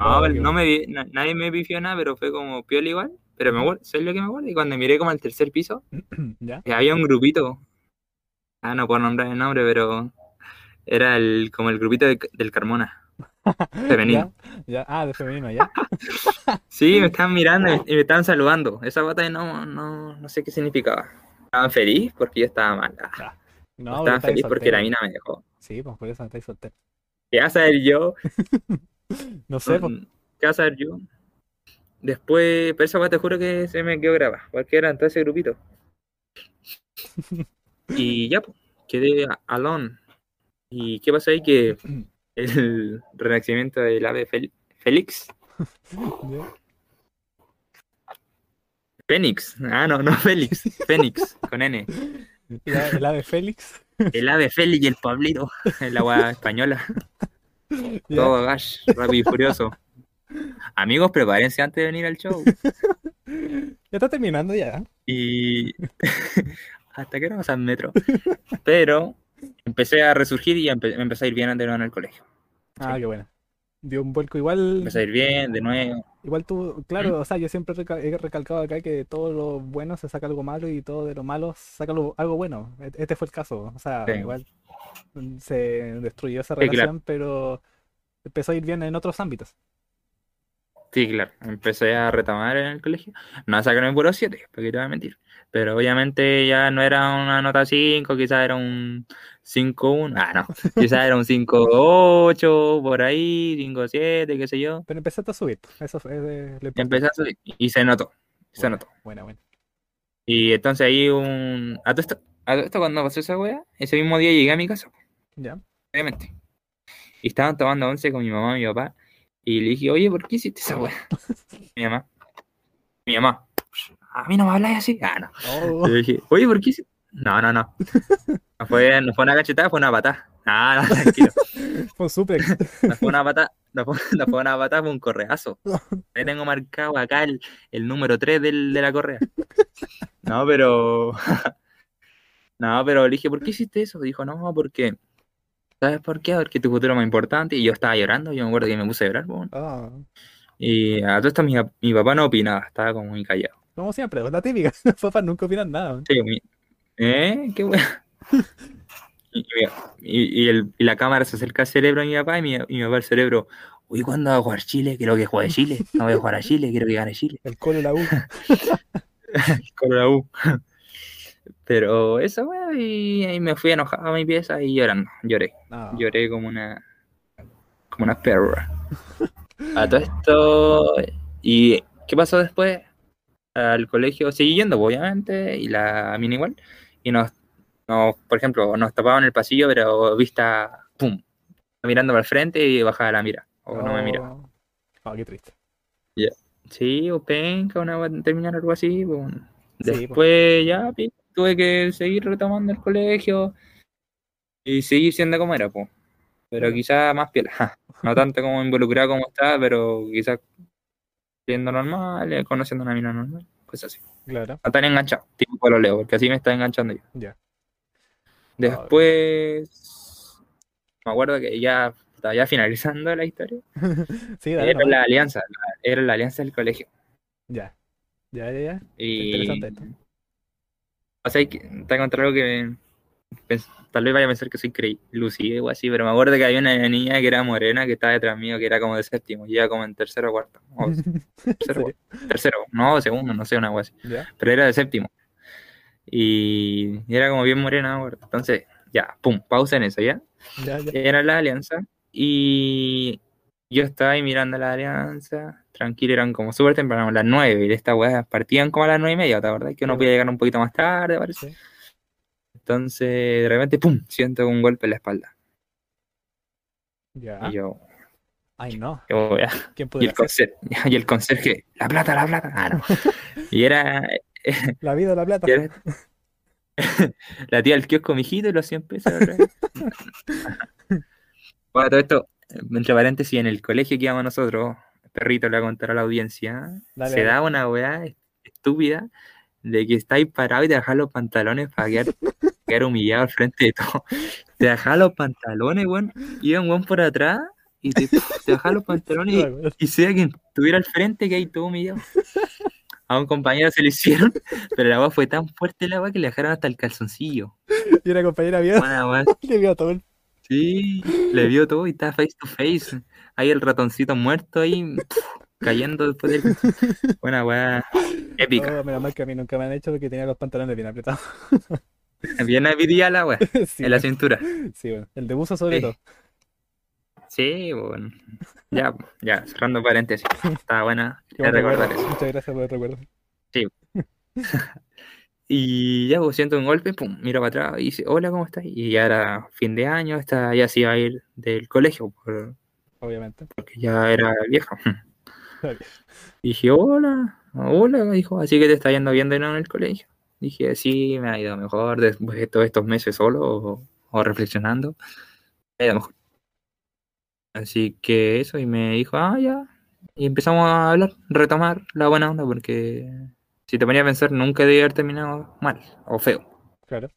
No, no me nadie me pifió nada, pero fue como piola igual. Pero me ¿sabes lo que me acuerdo? Y cuando miré como al tercer piso, ¿Ya? que había un grupito. Ah, no puedo nombrar el nombre, pero era el, como el grupito de- del Carmona. Femenino. ¿Ya? Ya. Ah, de femenino, ya. Sí, me estaban mirando y me, estaban saludando. Esa batalla no, no, no sé qué significaba. Estaban feliz porque yo estaba mal. Ah, No, pero estaban feliz porque la mina me dejó. Sí, pues por eso estáis soltero. ¿Qué vas a saber yo? No sé, pues. ¿Qué vas a yo? Después, pero esa te juro que se me quedó grabada. Porque era en todo ese grupito. Y ya, pues, quedé alone. ¿Y qué pasó ahí? Que el renacimiento del ave Fel- Félix. Fénix. Ah, no, no Félix. Fénix, con N. El ave Félix. El ave Félix y el Pablito. El agua española. Todo gash, rápido y furioso. Amigos, prepárense antes de venir al show. Ya está terminando ya. Y hasta que no al metro. Pero empecé a resurgir y empe- me empecé a ir bien de nuevo en el colegio. Ah, Sí. qué buena. Dio un vuelco igual. Empecé a ir bien de nuevo. Igual tú, claro, o sea, yo siempre he recalcado acá que de todo lo bueno se saca algo malo y todo de lo malo se saca algo, algo bueno. E- Este fue el caso. O sea, Sí. igual se destruyó esa Sí, claro. relación, pero empezó a ir bien en otros ámbitos. Sí, claro. Empecé a retomar en el colegio. No a sacarme puro 7, porque te voy a mentir. Pero obviamente ya no era una nota 5, quizás era un 5-1. Ah, no. Quizás era un 5-8, por ahí, 5-7, qué sé yo. Pero empezaste a subir. Eso fue eh. Empecé a subir y se notó. Se Buena, notó. Buena, buena. Y entonces ahí un... A todo esto, a todo esto cuando pasó esa wea, ese mismo día llegué a mi casa, Ya. obviamente. Y estaban tomando once con mi mamá y mi papá. Y le dije, oye, ¿por qué hiciste esa wea? mi mamá. Mi mamá. A mí no me habláis así. Ah, no. Oh, Le dije, oye, ¿por qué hiciste? No, no, no. No fue, no fue una cachetada, fue una patada. Ah, no, tranquilo. fue suplex. No fue una patada, no fue, no fue una patada, fue un correazo. Ahí tengo marcado acá el, el número 3 del, de la correa. No, pero. No, pero le dije, ¿por qué hiciste eso? Dijo, no, porque. ¿Sabes por qué? Porque tu futuro es más importante. Y yo estaba llorando, yo me acuerdo que me puse a llorar, po. Ah, Y a todo esto mi, mi papá no opinaba, estaba como muy callado. como siempre, es la típica. Los papás nunca opinan nada. Sí, mi- ¿Eh? Qué wea. Y, y- y el- y la cámara se acerca al cerebro de mi papá y mi, y mi papá al cerebro. Uy, ¿cuándo va a jugar Chile? Quiero que juegue Chile. No voy a jugar a Chile, quiero que gane Chile. El colo la U. Con la U. Pero eso, weón, y ahí me fui enojado a mi pieza y llorando. Lloré. Ah, Lloré como una. como una perra. A todo esto. ¿Y qué pasó después? Al colegio seguí yendo, obviamente, y la mina igual. Y nos, nos, por ejemplo, nos tapaban el pasillo, pero vista, pum, mirando para el frente y bajaba la mira. O no me miraba. oh. Ah, qué triste. Sí, o penca, una terminar algo así. pues. Sí, Después ya tuve que seguir retomando el colegio. y seguir siendo como era, pues. Pero Claro. quizá más piola. No tanto como involucrado como estaba, pero quizás siendo normal, eh, conociendo a una mina normal, cosas así. Claro. No tan enganchado, tipo lo leo, porque así me está enganchando yo. Ya. Después, me acuerdo que ya, puta, ya finalizando la historia, Sí, dale era la alianza, la- era la alianza del colegio. Ya. Ya, ya, ya. Y, Interesante esto. O sea, te contar algo que tal vez vaya a pensar que soy lucido o así, pero me acuerdo que había una niña que era morena que estaba detrás mío, que era como de séptimo, y iba como en tercero o cuarto. o tercero, tercero, no, segundo, no sé, una cosa así. Ya. pero era de séptimo. Y era como bien morena. Entonces, ya, pum, pausa en eso, ¿ya? Ya, ya. Era la alianza. Y yo estaba ahí mirando la alianza. Tranquilo, eran como súper temprano, las nueve. Y estas weas partían como a las nueve y media, ¿te acordás? Que uno Sí. podía llegar un poquito más tarde, parece. Sí. Entonces, de repente, pum, siento un golpe en la espalda. Ya. Y yo, Ay, no. qué wea. ¿Quién Y el, ser? conserje, y el conserje, la plata, la plata. Ah, no. Y era, La vida o la plata. la tía del kiosco, mijito, y los 100 pesos. Bueno, todo esto, entre paréntesis, en el colegio que íbamos nosotros, perrito le voy a contar a la audiencia, Dale, se da una weá estúpida de que estáis parado y te bajas los pantalones para quedar, quedar humillado al frente de todo. Te bajas los pantalones, weón, y iba un weón por atrás y te, te los pantalones y, y sea quien estuviera al frente que ahí todo humillado. A un compañero se lo hicieron, pero la weá fue tan fuerte la weá que le dejaron hasta el calzoncillo. Y una compañera vio, Buena weá. le vio todo el... Sí, le vio todo y está face to face. Ahí el ratoncito muerto ahí, puf, cayendo después del. Buena weá, épica. Oh, menos mal que a mí nunca me han hecho porque tenía los pantalones bien apretados. Bien avidía la weá, Sí, en la cintura. Sí, bueno. El de buzo sobre Sí. todo. Sí, bueno. Ya, ya, cerrando paréntesis. Está buena, Qué quería buen recordar eso. Muchas gracias por el recuerdo. Y ya, pues siento un golpe, pum, miro para atrás y dice, hola, ¿cómo estás? Y ya era fin de año, esta ya se iba a ir del colegio, por- Obviamente. porque ya era vieja. Y dije, hola, hola, dijo, así que te está yendo bien de nuevo en el colegio. Dije, sí, me ha ido mejor después de todos estos meses solo o, o reflexionando. Me ha ido mejor. Así que eso, y me dijo, ah, ya. Y empezamos a hablar, retomar la buena onda, porque si te ponía a pensar, nunca debía haber terminado mal o feo, Claro.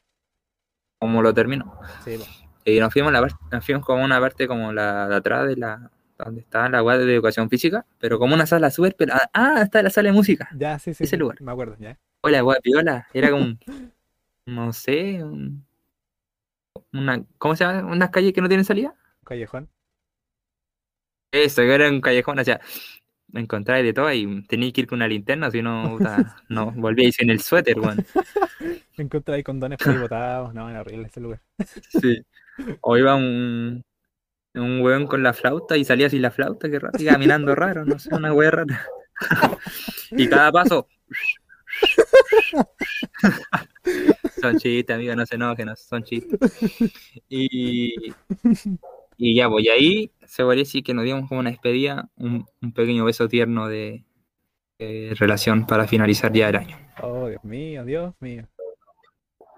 como lo terminó. Sí, po. Y nos fuimos, la nos fuimos como una parte como la de atrás de la donde estaba la web de educación física, pero como una sala súper pelada. Ah, está la sala de música. Ya, sí, sí. Ese sí, lugar. Me acuerdo, ya. Hola, wea piola. Era como un, no sé, un- una, ¿cómo se llama? Unas calles que no tienen salida. Callejón. Eso, que era un callejón, o sea, encontráis de todo y teníais que ir con una linterna, si no, no, volvíais en el suéter, weón. Encontré ahí condones por ahí botados. No, era horrible ese lugar. Sí. O iba un, un weón con la flauta y salía sin la flauta, que raro, y caminando raro, no sé, una wea rara. Y cada paso. Son chistes, amigo, no se enojen, no, son chistes. Y, y ya, pues, y ahí se podría decir que nos dimos como una despedida, un, un pequeño beso tierno de, de relación para finalizar ya el año. Oh, Dios mío, Dios mío.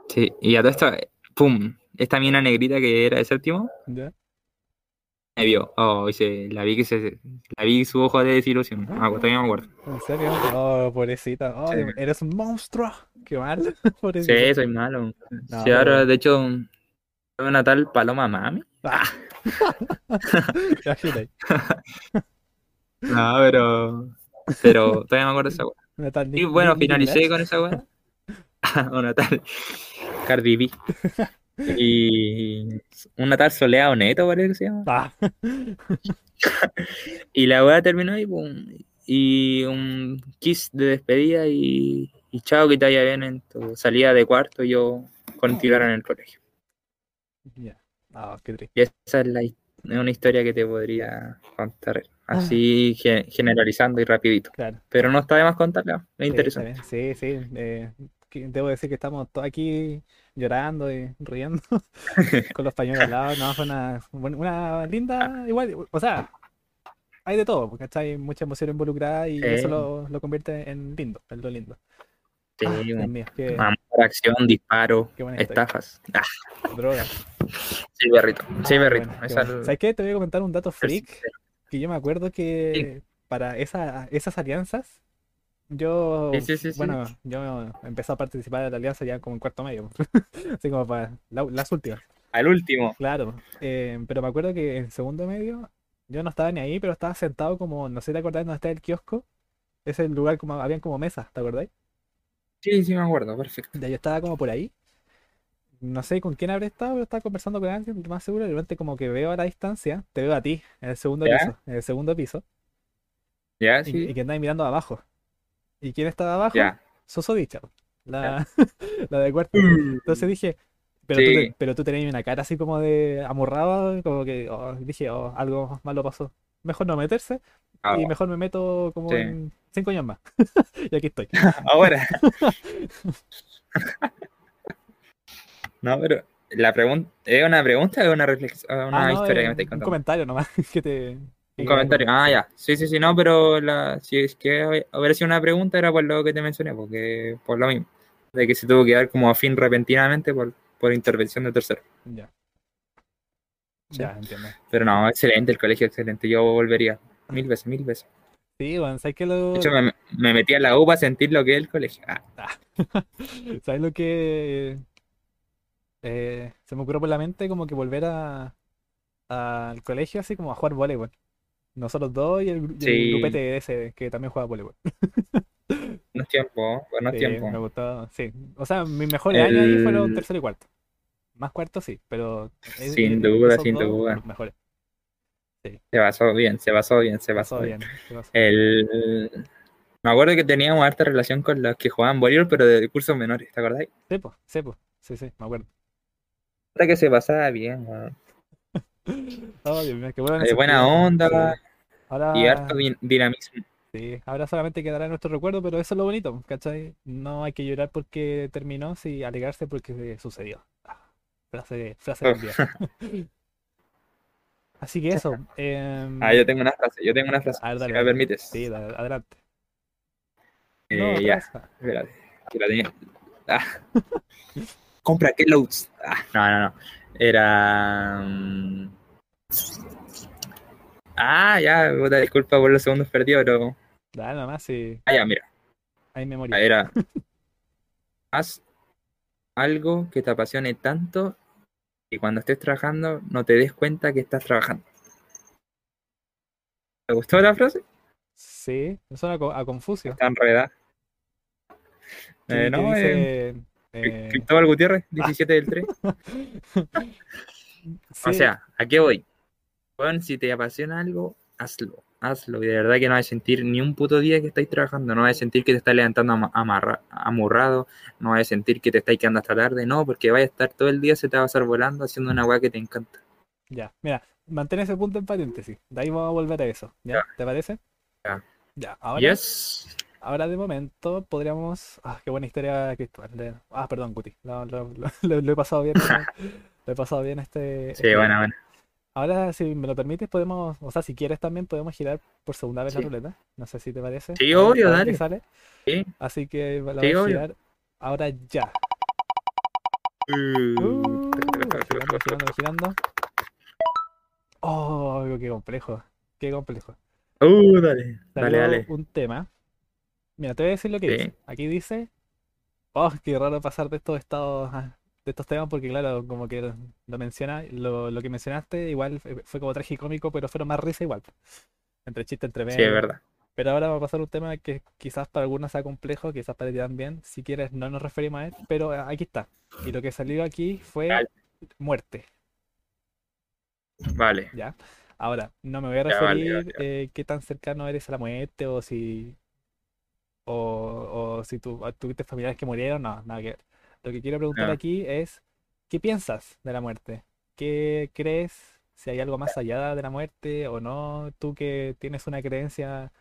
Sí, y a todo esto, pum, esta mina negrita que era de séptimo, ¿Ya? me vio. Oh, y se, la vi que se, la vi su ojo de desilusión. Ah, todavía me acuerdo. ¿En serio? Oh, pobrecita. Oh, Sí. eres un monstruo. Qué mal. Sí, Pobrecita. soy malo. No, Sí, ahora, de hecho, una tal Paloma Mami. Ah. No, pero. Pero todavía me acuerdo de esa weá. Y bueno, finalicé con esa weá. una tal Cardi B. Y una tal Soleado Neto, parece que se llama. Ah, Y la weá terminó ahí. Y un kiss de despedida y, y chao, que te vaya bien en tu salida de cuarto. y Yo continuar en el colegio. ya. Ah, qué triste. Y esa es, la, es una historia que te podría contar así ge- generalizando y rapidito. Claro. Pero no está de más contarla, es Sí, interesante. Sí, sí. eh, debo decir que estamos todos aquí llorando y riendo con los pañuelos al lado. No, fue una, una linda, igual, o sea, hay de todo, porque hay mucha emoción involucrada y Sí. eso lo, lo convierte en lindo, en lo lindo. Sí, Ah, Dios un- mío, qué amor, acción, disparo, estafas. Ah, droga. Sí, perrito. Sí, Ah, bueno, Esa- bueno. ¿Sabes qué? Te voy a comentar un dato freak. Que yo me acuerdo que para esa, esas alianzas, yo, Sí, sí, bueno, yo empecé a participar de la alianza ya como en cuarto medio. Así como para la- las últimas. Al último. Claro, eh, pero me acuerdo que en segundo medio yo no estaba ni ahí, pero estaba sentado como, no sé si te acordás dónde está el kiosco. Ese lugar como, habían como mesas, ¿te acordáis? Sí, sí, me acuerdo, perfecto. Ya yo estaba como por ahí. No sé con quién habré estado, pero estaba conversando con alguien, más seguro. Y de repente como que veo a la distancia, te veo a ti, en el segundo ¿Ya? piso, en el segundo piso, Ya, y, sí. y que andáis mirando abajo. ¿Y quién estaba abajo? Ya. Susodicha, la, la de cuarto. Mm. Entonces dije, pero, tú, Sí. te- pero tú tenías una cara así como de amorrado, como que oh, dije, oh, algo malo pasó. Mejor no meterse Ah, y mejor me meto como Sí. en cinco años más. y aquí estoy. Ahora. No, pero la pregunta, ¿es una pregunta o es una reflexión? Una Ah, no, historia que me estáis un contando. comentario nomás que te... que Un comentario. Ah, ya. Sí, sí, sí, no, pero la, si es que hubiera sido una pregunta era por lo que te mencioné, porque por lo mismo. De que se tuvo que dar como a fin repentinamente por, por intervención de tercero. Ya. Sí. Ya, entiendo. Pero no, excelente, el colegio excelente. Yo volvería mil veces, mil veces. Sí, bueno, ¿sabes qué lo... De hecho, me, me metí a la U para sentir lo que es el colegio. Ah, ¿Sabes lo que eh, se me ocurrió por la mente? Como que volver a al colegio así como a jugar voleibol. Nosotros dos y el, y el Sí. grupete ese que también juega voleibol. no es tiempo, no es Sí, tiempo. me gustó, sí. O sea, mis mejores años ahí fueron tercero y cuarto. Más cuarto sí, pero es- Sin es- duda, sin duda. mejores. Se pasó bien, se pasó bien, se Pasó pasó bien. bien. se. El... Me acuerdo que teníamos harta relación con los que jugaban voleibol, pero de cursos menores, ¿te acordáis? Sí, pues, sí, pues, sí, sí, me acuerdo. Que se pasaba bien, weón. Oh, Dios mío, qué bueno De buena onda Ahora, y harto din- dinamismo. Sí, ahora solamente quedará nuestro recuerdo, pero eso es lo bonito, ¿cachai? No hay que llorar porque terminó, sí alegrarse porque sucedió. Ah, frase, frase del día. Así que eso. em, Ah, yo tengo una frase, yo tengo una frase, a ver, si me dale. permites. Sí, adelante. Eh, No, ya, espérate, que la tenía. Ah. Compra Kellogg's. Ah, no, no, no. Era. mm, Ah, ya, puta, disculpa por los segundos perdidos, pero. Dale nomás, sí, Ah, ya, mira. hay memoria. Era. Haz algo que te apasione tanto y cuando estés trabajando no te des cuenta que estás trabajando. ¿Te gustó la frase? Sí, me suena a co- a Confucio. Está enredada. Eh, que no, dice, eh, Cristóbal Gutiérrez, 17 del 3. O sea, ¿a qué voy? Bueno, si te apasiona algo, hazlo, hazlo. Y de verdad que no vas a sentir ni un puto día que estáis trabajando, no vas a sentir que te estás levantando amarra- amurrado, no vas a sentir que te estáis quedando hasta tarde, no, porque vas a estar todo el día, se te va a pasar volando haciendo una weá que te encanta. ya, mira, mantén ese punto en paréntesis. De ahí vamos a volver a eso. ¿Ya? Ya. ¿Te parece? Ya. Ya, ahora. Yes. Ahora de momento podríamos. Ah, qué buena historia, Cristóbal. Ah, perdón, Guti. Lo, lo- lo- lo- lo he pasado bien. lo he pasado bien este. Sí, este bueno, bueno. Ahora, si me lo permites, podemos. O sea, si quieres también podemos girar por segunda vez la ruleta. No sé si te parece. Sí, obvio, dale. sale. Sí. Así que la Sí, voy a girar ahora ya. Uh, Uh, girando, girando, girando. Oh, qué complejo. Qué complejo. Uh, dale, dale, Salió dale. un tema. Mira, te voy a decir lo que Sí. dice. Aquí dice. Oh, qué raro pasar de estos estados, de estos temas, porque claro, como que lo, menciona, lo, lo que mencionaste, igual fue, como tragicómico, pero fueron más risa igual. Entre chiste, entre Sí, es medio. verdad. Pero ahora va a pasar un tema que quizás para algunos sea complejo, quizás para ti también. Si quieres, no nos referimos a él, pero aquí está. Y lo que salió aquí fue muerte. Vale. ¿ya? Ahora, no me voy a Ya, vale, referir vale, eh, qué tan cercano eres a la muerte o si o, o si tú, tuviste familiares que murieron, no, nada que ver. Lo que quiero preguntar aquí es, ¿qué piensas de la muerte? ¿Qué crees? Si hay algo más allá de la muerte o no, tú que tienes una creencia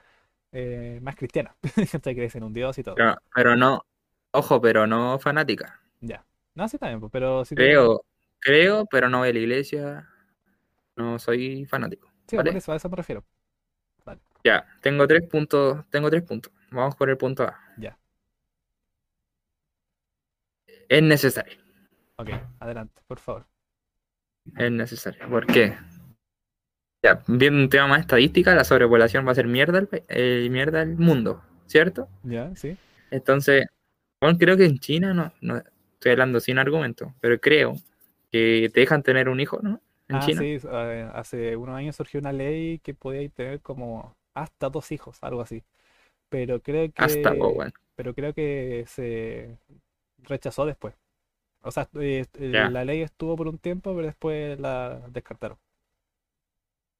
eh, más cristiana, ¿cachai? crees en un Dios y todo. Pero, pero no, ojo, pero no fanática. Ya. No, sí también, pues, pero tú- Creo, creo, pero no voy a la iglesia. No soy fanático. Sí, ¿vale? por eso, a eso me refiero. Ya, tengo tres puntos, tengo tres puntos. Vamos por el punto A. Ya. Es necesario. Ok, adelante, por favor. es necesario. ¿Por qué? Ya, viendo un tema más estadística, la sobrepoblación va a ser mierda el, eh, mierda el mundo, ¿cierto? Ya, sí. Entonces, bueno, creo que en China, no, no estoy hablando sin argumento, pero creo que te dejan tener un hijo, ¿no? En Ah, China. sí, eh, hace unos años surgió una ley que podía tener como hasta dos hijos, algo así. Pero creo Hasta, que, oh, bueno. pero creo que se rechazó después. O sea, eh, eh, la ley estuvo por un tiempo, pero después la descartaron.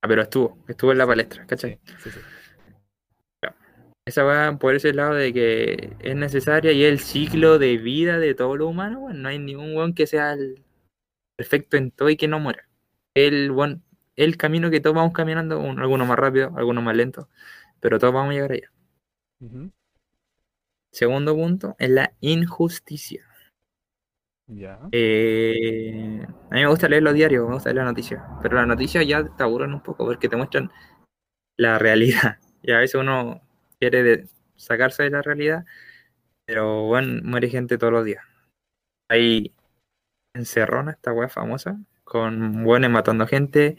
Ah, pero estuvo, estuvo en la palestra, ¿cachai? sí, sí, sí. Esa va por ese lado de que es necesaria y es el ciclo de vida de todo lo humano, bueno, no hay ningún weón que sea el perfecto en todo y que no muera. El, weón- el camino que todos vamos caminando, un- algunos más rápido, algunos más lento, pero todos vamos a llegar allá. Segundo punto es la injusticia. Ya. Eh, a mí me gusta leer los diarios, me gusta leer las noticias, pero las noticias ya te aburren un poco porque te muestran la realidad. Y a veces uno quiere de- sacarse de la realidad, pero bueno, muere gente todos los días. Hay encerrona, esta weá famosa, con buenos matando gente.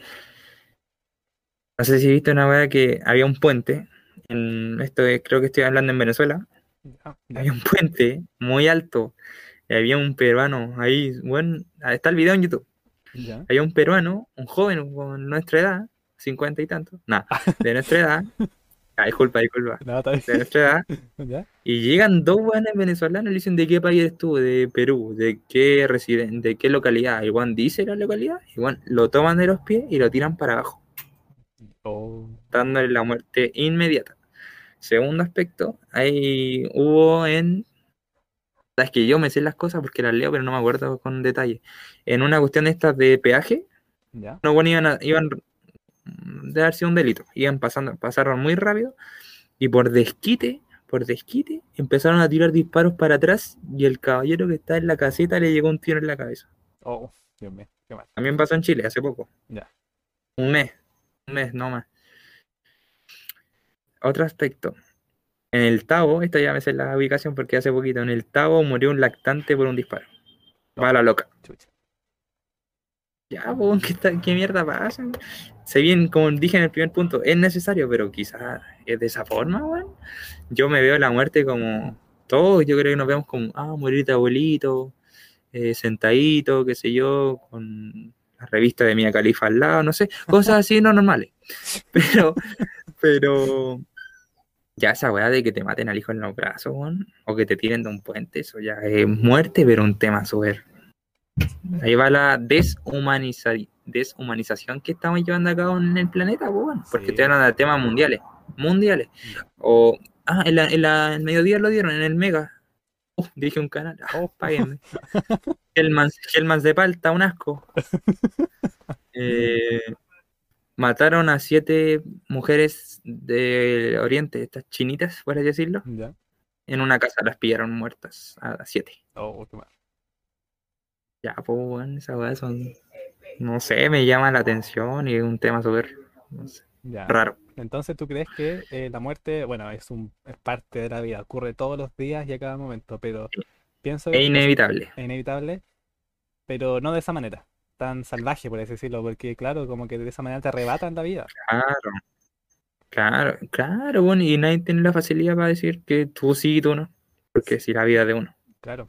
No sé si viste una weá que había un puente, en, esto es- creo que estoy hablando en Venezuela, ya, había un puente muy alto. Y había un peruano ahí, bueno, está el video en YouTube. ya. Había un peruano, un joven con nuestra edad, cincuenta y tantos, nada, de nuestra edad. Ah, disculpa, disculpa. No. De nuestra edad. Y llegan dos buenos venezolanos y le dicen de qué país eres tú, de Perú, de qué residen, de qué localidad. Y Juan dice la localidad, y Juan lo toman de los pies y lo tiran para abajo, Oh, dándole la muerte inmediata. Segundo aspecto, ahí hubo en. Es que yo me sé las cosas porque las leo, pero no me acuerdo con detalle. En una cuestión de estas de peaje, ya. no bueno, iban, a- iban de haber sido un delito. Iban pasando, pasaron muy rápido y por desquite, por desquite, empezaron a tirar disparos para atrás y el caballero que está en la caseta le llegó un tiro en la cabeza. Oh, Dios mío, qué mal. También pasó en Chile hace poco. Ya. Un mes, un mes, no más. Otro aspecto. En el Tavo, esta ya me sé la ubicación porque hace poquito, en el Tavo murió un lactante por un disparo. Va la loca. Ya, pues, ¿qué, está- qué mierda pasa? Se bien, como dije en el primer punto, es necesario, pero quizás es de esa forma, weón. Yo me veo la muerte como todos, yo creo que nos vemos como, ah, morir de abuelito, eh, sentadito, qué sé yo, con la revista de Mia Califa al lado, no sé, cosas así no normales. Pero, pero, ya esa weá de que te maten al hijo en los brazos, weón, o que te tiren de un puente, eso ya es muerte, pero un tema súper Ahí va la deshumaniza- deshumanización que estamos llevando a cabo en el planeta, pues, bueno, porque Sí. estoy hablando de temas mundiales. Mundiales. O, ah, en, la, en la- el mediodía lo dieron, en el Mega. Uf, dije un canal. Ah, Oh. páguenme. Hellmans, Hellmans de palta, un asco. Eh, mataron a siete mujeres del Oriente, estas chinitas, por así decirlo. Ya. En una casa las pillaron muertas a siete. Oh, qué mal. Ya, pues, weón, esas weas son. No sé, me llama la atención y es un tema súper no sé, raro. Entonces, ¿tú crees que eh, la muerte, bueno, es un, es parte de la vida, ocurre todos los días y a cada momento, pero pienso Es que inevitable. es inevitable, pero no de esa manera, tan salvaje, por así decirlo, porque claro, como que de esa manera te arrebatan la vida. Claro. Claro, claro, bueno, y nadie tiene la facilidad para decir que tú sí y tú no. Porque si la vida de uno. Claro,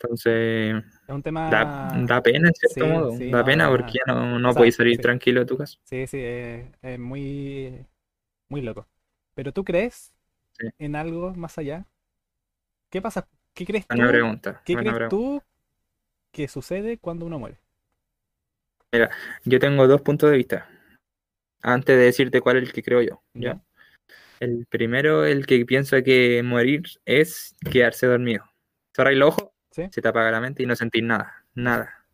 Entonces, es un tema, da, da pena en cierto Sí, modo. sí, da no, pena porque ya no, no o sea, podéis salir sí. tranquilo de tu casa. sí, sí, es, es muy, muy loco. Pero ¿tú crees Sí. en algo más allá? ¿Qué pasa? ¿Qué crees tú? pregunta. ¿Qué crees pregunta. tú que sucede cuando uno muere? Yo tengo dos puntos de vista. Antes de decirte cuál es el que creo yo. ¿ya? El primero, el que piensa que morir es quedarse dormido. Cerráis los ojos, Sí. se te apaga la mente y no sentís nada. Nada.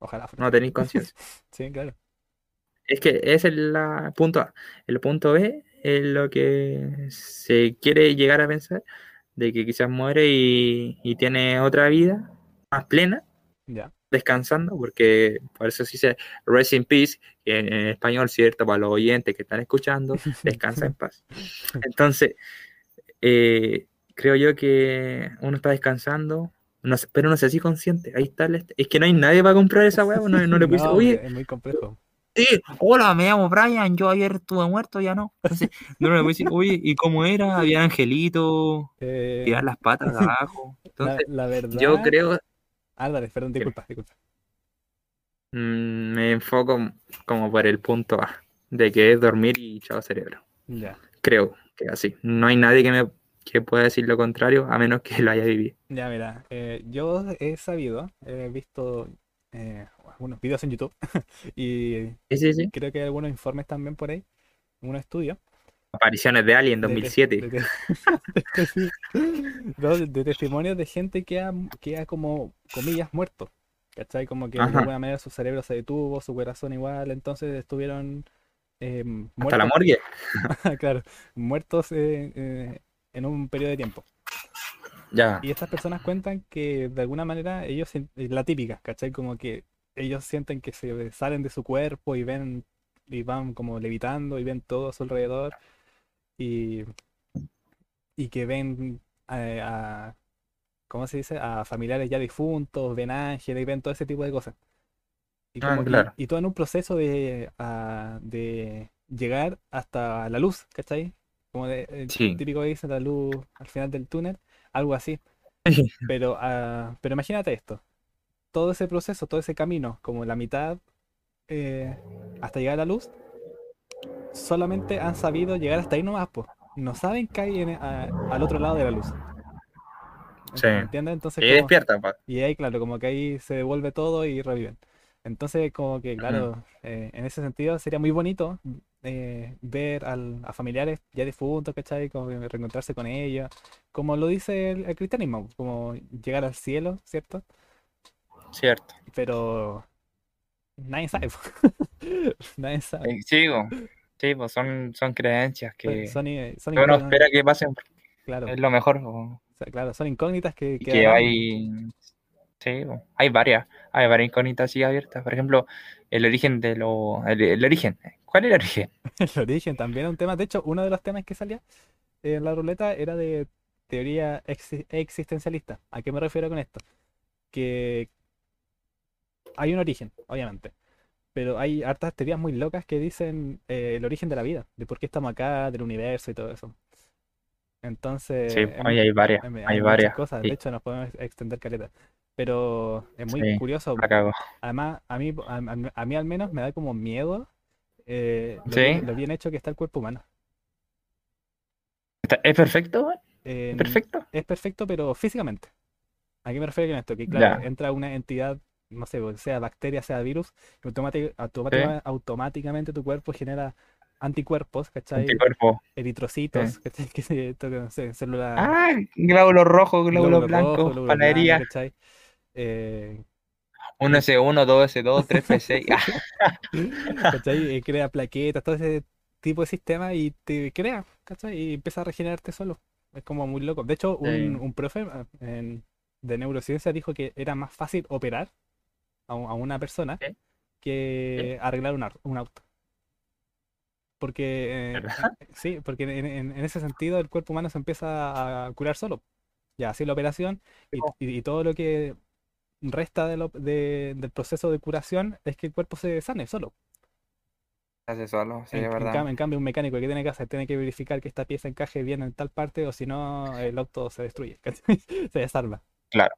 Ojalá fuera. No tenéis conciencia. Sí, claro. Es que ese es el la- punto A. El punto B es lo que se quiere llegar a pensar de que quizás muere y, y tiene otra vida más plena, Ya. Descansando, porque por eso sí se Rest in Peace, en, en español, cierto, para los oyentes que están escuchando, descansa en paz. Entonces, eh, creo yo que uno está descansando No pero no sé si consciente. Ahí está el. Es que no hay nadie para comprar esa weá. No, no le puedes No, oye, es muy complejo. sí, hola, me llamo Brian. Yo ayer estuve muerto, ya no. Entonces, no, le puedes decir, oye, ¿y cómo era? Había angelitos, Eh, tirar las patas de abajo. la, Entonces, la verdad. yo creo, Álvarez, perdón, Dime. disculpa, disculpa. mm, me enfoco como por el punto A, de que es dormir y chao cerebro. Ya. Creo que así. No hay nadie que me que pueda decir lo contrario, a menos que lo haya vivido. Ya, mira, eh, yo he sabido, he visto eh, algunos videos en YouTube y Sí, sí, sí. creo que hay algunos informes también por ahí, unos estudios. Apariciones de Alien de- de- 2007. de- de- de, de testimonios de gente que ha, que ha como, comillas, muerto. ¿Cachai? Como que de alguna manera su cerebro se detuvo, su corazón igual, entonces estuvieron eh, Hasta la muertos, morgue. claro, muertos eh, eh, en un periodo de tiempo. Ya. Y estas personas cuentan que de alguna manera ellos, la típica, ¿cachai? Como que ellos sienten que se salen de su cuerpo y ven y van como levitando y ven todo a su alrededor y, y que ven eh, a, ¿cómo se dice? A familiares ya difuntos, ven ángeles y ven todo ese tipo de cosas. Y, Ah, como- y- claro. y todo en un proceso de, ah, de llegar hasta la luz, ¿cachai? Como de, el Sí. típico dice la luz al final del túnel, algo así. Pero, ah, pero imagínate esto, todo ese proceso, todo ese camino, como la mitad eh, hasta llegar a la luz, solamente han sabido llegar hasta ahí nomás, pues. No saben que hay en- a- al otro lado de la luz. Sí. ¿Entiendes? Entonces, Y como- despierta, pa. y ahí, claro, como que ahí se devuelve todo y reviven. Entonces, como que, claro, eh, en ese sentido sería muy bonito eh, ver al- a familiares ya difuntos, ¿cachai? Como reencontrarse con ellos. Como lo dice el, el cristianismo, como llegar al cielo, ¿cierto? Cierto. Pero nadie sabe. Nadie sabe. Eh, Sí, po. Sí, pues son, son creencias que, Son, son, uno espera que pasen. claro, Es lo mejor. o sea, claro, son incógnitas que, que hay. Sí, po. hay varias. Hay varias incógnitas así abiertas. Por ejemplo, el origen de lo. El, el origen. ¿Cuál es el origen? El origen también es un tema. De hecho, uno de los temas que salía en la ruleta era de teoría exi- existencialista. ¿A qué me refiero con esto? Que hay un origen, obviamente. Pero hay hartas teorías muy locas que dicen eh, el origen de la vida, de por qué estamos acá, del universo y todo eso. Entonces, Sí, em, hay, varias. em, Hay varias. cosas. Sí, De hecho, nos podemos extender caleta. Pero es muy Sí, curioso. Además, a mí, a, a- mí al menos me da como miedo eh, lo, bien, lo bien hecho que está el cuerpo humano. ¿Es perfecto? Eh, ¿Es perfecto? es perfecto, pero físicamente. ¿A qué me refiero con esto? Que claro, Ya. entra una entidad, no sé, pues, sea bacteria, sea virus, automática- automáticamente tu cuerpo genera anticuerpos, ¿cachai? Anticuerpo. Eritrocitos, ¿cachai? Que se, esto que, no sé, células Ah, glóbulos rojos, glóbulos blancos, glóbulos panadería. blancos, ¿cachai? Eh, 1S1, 2S2, 3P6. Ah, ¿cachai? Eh, crea plaquetas, todo ese tipo de sistema y te crea, ¿cachai? Y empieza a regenerarte solo. Es como muy loco. De hecho, un, Sí. un profe eh, en- de neurociencia dijo que era más fácil operar a, un- a una persona que arreglar un, auto. Porque, eh, eh, sí, porque en, en- en ese sentido el cuerpo humano se empieza a curar solo. Ya, así la operación y, po. y- y todo lo que resta de lo- de- del proceso de curación es que el cuerpo se sane solo. Hace solo, sí, En, es en verdad. cam- en cambio, un mecánico que tiene que hacer, tiene que verificar que esta pieza encaje bien en tal parte, o si no, el auto se destruye, se desarma. Claro.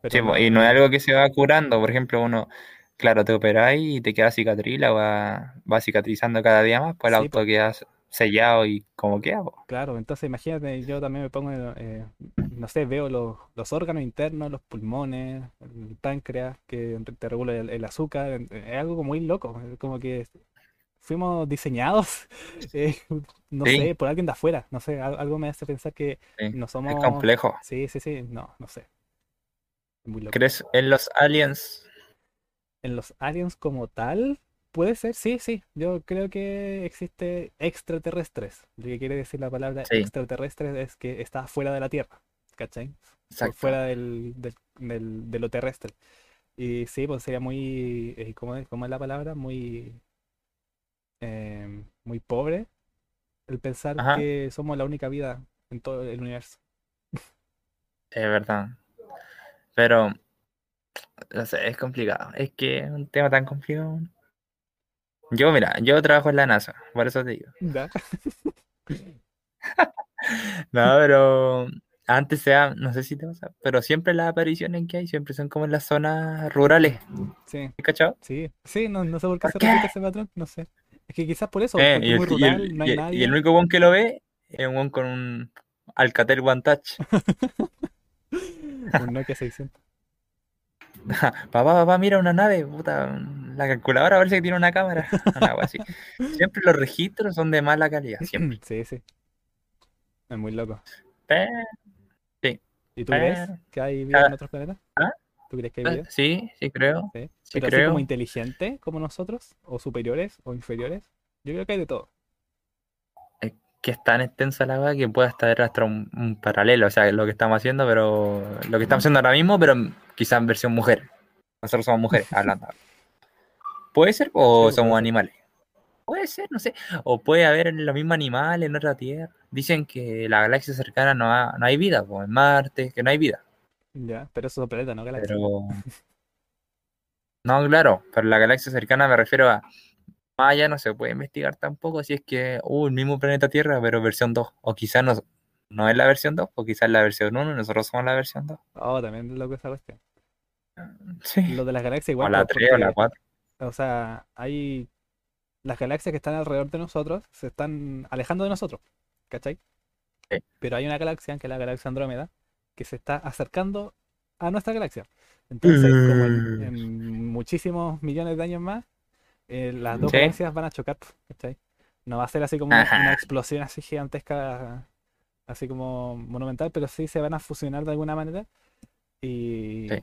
Pero Sí, po, no, y no es algo que se va curando. Por ejemplo, uno, claro, te operáis y te queda cicatriz, la va, va cicatrizando cada día más, pues el Sí, auto queda sellado y como queda. po. claro, entonces imagínate, yo también me pongo, eh, no sé, veo los, los órganos internos, los pulmones, el páncreas, que te regula el, el azúcar, es algo muy loco, es como que fuimos diseñados, eh, no Sí. sé, por alguien de afuera, no sé, al- algo me hace pensar que Sí, no Es somos... complejo. Sí, sí, sí, no, no sé. ¿Crees en los aliens? En los aliens como tal, puede ser, sí, sí. Yo creo que existe extraterrestres. Lo que quiere decir la palabra Sí. extraterrestre es que está fuera de la Tierra, ¿cachai? Exacto. fuera del, del- del- de lo terrestre. Y sí, pues sería muy, eh, ¿cómo es, cómo es la palabra? Muy, eh, muy pobre el pensar Ajá. que somos la única vida en todo el universo. Es verdad. Pero, no sé, es complicado. Es que es un tema tan complicado. Yo, mira, yo trabajo en la NASA, por eso te digo. No, pero antes sea, no sé si te pasa, pero siempre las apariciones que hay siempre son como en las zonas rurales. Sí, ¿Cachado? sí, sí, no, no sé por qué ¿Por se qué? repite ese patrón, no sé. Es que quizás por eso, Eh, y, es muy el, y, el, rural, no hay y el- y nadie. el único one que lo ve es un one con un Alcatel One Touch. Un Nokia 600. Papá, papá, mira una nave, puta, la calculadora parece que tiene una cámara. Así. Siempre los registros son de mala calidad, siempre. Sí, sí. Es muy loco. Pero, ¿Y tú crees que hay vida en Ah. otros planetas? ¿Ah? ¿Tú crees que hay vida? sí, sí creo. Sí. Sí Pero creo. como inteligente como nosotros, o superiores, o inferiores. Yo creo que hay de todo. Que es tan extensa la weá que puede estar hasta un, un paralelo, o sea, lo que estamos haciendo, pero lo que estamos haciendo ahora mismo, pero quizás en versión mujer. Nosotros somos mujeres hablando. ¿Puede ser? ¿O Sí, somos animales? Puede ser, no sé. O puede haber los mismos animales en otra tierra. Dicen que la galaxia cercana no, ha- no hay vida, pues en Marte, que no hay vida. Ya, pero eso es planeta, ¿no? Galaxia. Pero. No, claro, pero la galaxia cercana me refiero a. Más allá no se puede investigar tampoco si es que, uh, el mismo planeta Tierra, pero versión 2. O quizás no, no es la versión 2, o quizás la versión 1 y nosotros somos la versión 2. Oh, también es loco esa cuestión. Sí. Lo de las galaxias O igual, la pues, 3 o la porque, 4. o sea, hay las galaxias que están alrededor de nosotros se están alejando de nosotros, ¿cachai? Sí. Pero hay una galaxia, que es la galaxia Andrómeda, que se está acercando a nuestra galaxia. Entonces, como en, en muchísimos millones de años más, eh, las dos Sí. galaxias van a chocar, ¿cachai? No va a ser así como una, Ajá. una explosión así gigantesca, así como monumental, pero sí se van a fusionar de alguna manera. Y, Sí.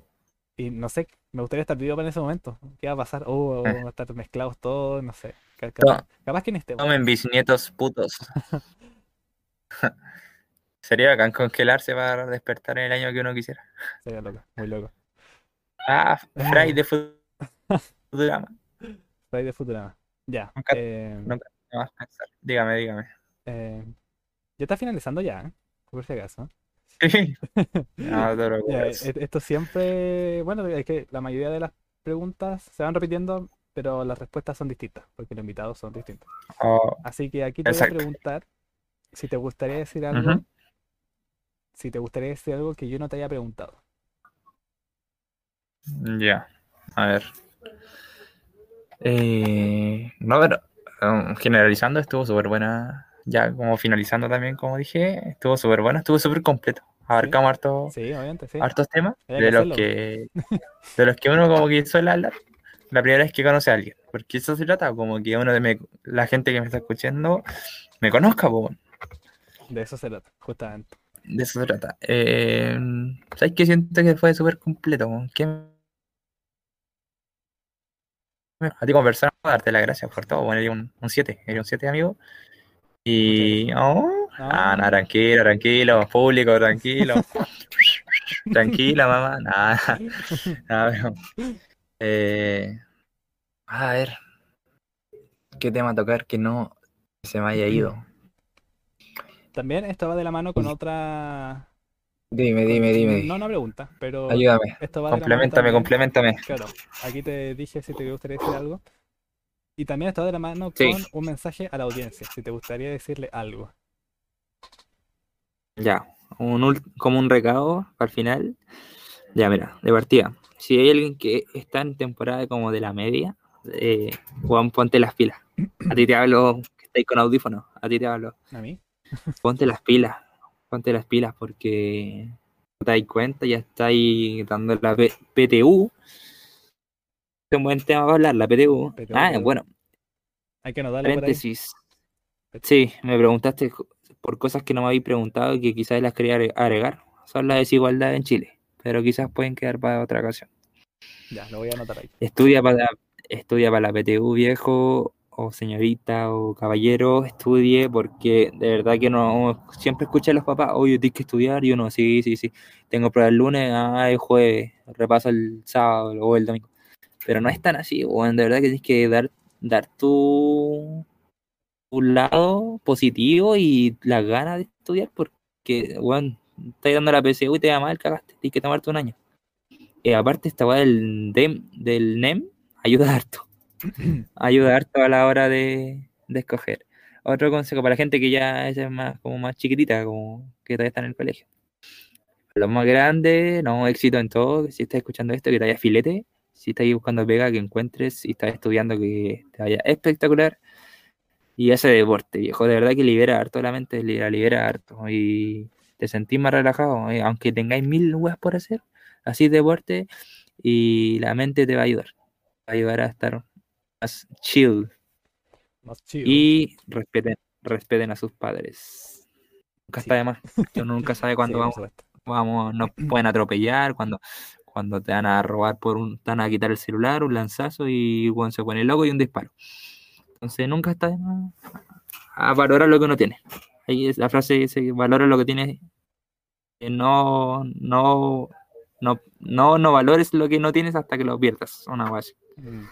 y no sé, me gustaría estar vivo para ese momento. ¿Qué va a pasar? Oh, van a estar mezclados todos, no sé. No. Capaz, capaz que ni estemos. Tomen bisnietos putos. Sería bacán congelarse para despertar en el año que uno quisiera. Sería loco, muy loco. Ah, Fry de Futurama. Soy de Futurama. Ya. Nunca- eh, nunca me vas a pensar. Dígame, dígame. eh, ya está finalizando ya, ¿eh? por si acaso. Sí. No, te Ya, preocupes. e- esto siempre, bueno, es que la mayoría de las preguntas se van repitiendo, pero las respuestas son distintas, porque los invitados son distintos. Oh, Así que aquí te voy a preguntar si te gustaría decir algo, si te gustaría decir algo que yo no te haya preguntado. Ya, a ver. Eh, no, pero um, generalizando estuvo súper buena. Ya como finalizando también, como dije, estuvo súper buena, estuvo súper completo. Abarcamos harto- Sí, obviamente, sí. hartos temas de los hacerlo. que de los que uno como que suele hablar la primera vez que conoce a alguien. Porque eso se trata, como que uno de me- la gente que me está escuchando me conozca, po. De eso se trata, justamente. De eso se trata. Eh, ¿sabes qué? Siento que fue súper completo. ¿Qué A ti persona, darte las gracias por todo. Bueno, un 7, eres un 7 amigo. Y... Oh, ah, no, tranquilo, tranquilo, público, tranquilo. Tranquila, mamá. Nada, nada, pero... eh, a ver, ¿qué tema tocar que no se me haya ido? También esto va de la mano con otra... Dime, dime, dime. No una pregunta, pero Ayúdame. esto va Complementame, complementame. Claro, aquí te dije si te gustaría decir algo. Y también está de la mano Sí. con un mensaje a la audiencia, si te gustaría decirle algo. Ya, un como un recado al final. Ya, mira, de partida. Si hay alguien que está en temporada como de la media, eh, Juan, ponte las pilas. A ti te hablo, que estáis con audífonos, a ti te hablo. ¿A mí? Ponte las pilas, ponte las pilas porque no te das cuenta, ya estáis dando la P- PTU. Es un buen tema para hablar, la PTU. PTU, ah, PTU. bueno, Hay que anotarlo por ahí. paréntesis. Sí, me preguntaste por cosas que no me habéis preguntado y que quizás las quería agre- agregar. Son la desigualdad en Chile, pero quizás pueden quedar para otra ocasión. Ya, lo voy a anotar ahí. Estudia para, estudia para la PTU, viejo, o señorita, o caballero, estudie, porque de verdad que no, siempre escuché a los papás, oye, tienes que estudiar, y uno, sí, sí, sí, tengo prueba el lunes, ah, el jueves, repaso el sábado o el domingo. Pero no es tan así, weón, de verdad que tienes que dar, dar tu, tu lado positivo y las ganas de estudiar, porque, weón, estás dando la PSU y te va mal, cagaste, tienes que tomarte un año. eh, aparte esta weá del, dem- del NEM ayuda harto. Ayuda harto a la hora de, escoger. Otro consejo para la gente que ya es más, como más chiquitita, como que todavía está en el colegio. Los más grandes, no, éxito en todo. Si estás escuchando esto, que te vaya filete. Si estás buscando pega, que encuentres. Si estás estudiando, que te vaya espectacular. Y ese deporte, viejo, de verdad que libera harto la mente, la libera harto. Y te sentís más relajado, eh, aunque tengáis mil weas por hacer. Así deporte y la mente te va a ayudar. Va a ayudar a estar más chill. Más chido. Y respeten, respeten a sus padres. Nunca está de más. Uno nunca sabe cuándo Sí, vamos, vamos, nos pueden atropellar, cuando, cuando te van a robar por un, te van a quitar el celular, un lanzazo y bueno, se pone loco y un disparo. Entonces nunca está de más a valorar lo que uno tiene. Ahí es la frase dice valora lo que tienes. No, no, no, no, no valores lo que no tienes hasta que lo pierdas. Una. Mm,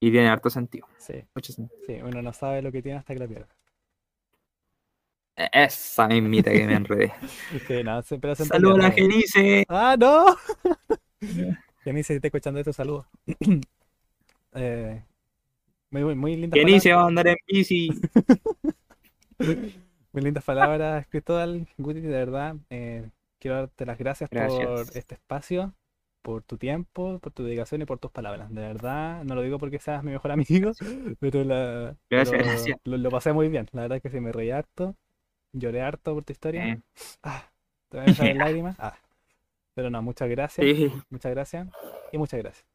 Y tiene harto sentido. Sí, Mucho sentido. sí, uno no sabe lo que tiene hasta que lo pierde. E- Esa mismita que me enredé. Saludos a la. Genice. ¡Ah, no! Genice, si está escuchando esto, saludos. Eh, muy, muy, lindas Genice va a andar en bici. Muy lindas palabras, Cristóbal. Guti, de verdad. eh, quiero darte las gracias por este espacio, por tu tiempo, por tu dedicación y por tus palabras. De verdad, no lo digo porque seas mi mejor amigo, pero, la, Gracias, pero gracias. Lo, lo pasé muy bien. La verdad es que sí, me reí harto, lloré harto por tu historia. Eh, Ah, te lágrimas. Ah, pero no, muchas gracias. sí, Muchas gracias y muchas gracias.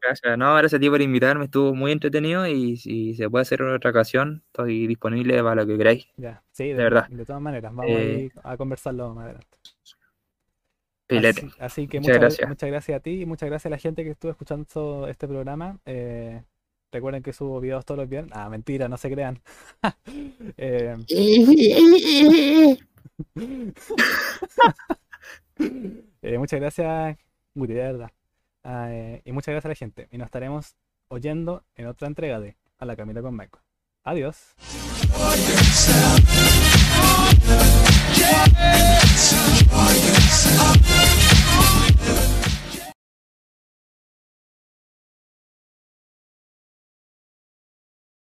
gracias. No, gracias a ti por invitarme. Estuvo muy entretenido y si se puede hacer otra ocasión, estoy disponible para lo que queráis. Ya, sí, de, De verdad. de todas maneras, vamos Eh, a conversarlo más adelante. Filete. Así, que muchas, gracias. muchas gracias a ti y muchas gracias a la gente que estuvo escuchando este programa. Eh, recuerden que subo videos todos los viernes. Ah, mentira, no se crean. Eh, eh, muchas gracias, Guti, de verdad. Ah, y muchas gracias a la gente. Y nos estaremos oyendo en otra entrega de A la Camila con Michael. Adiós.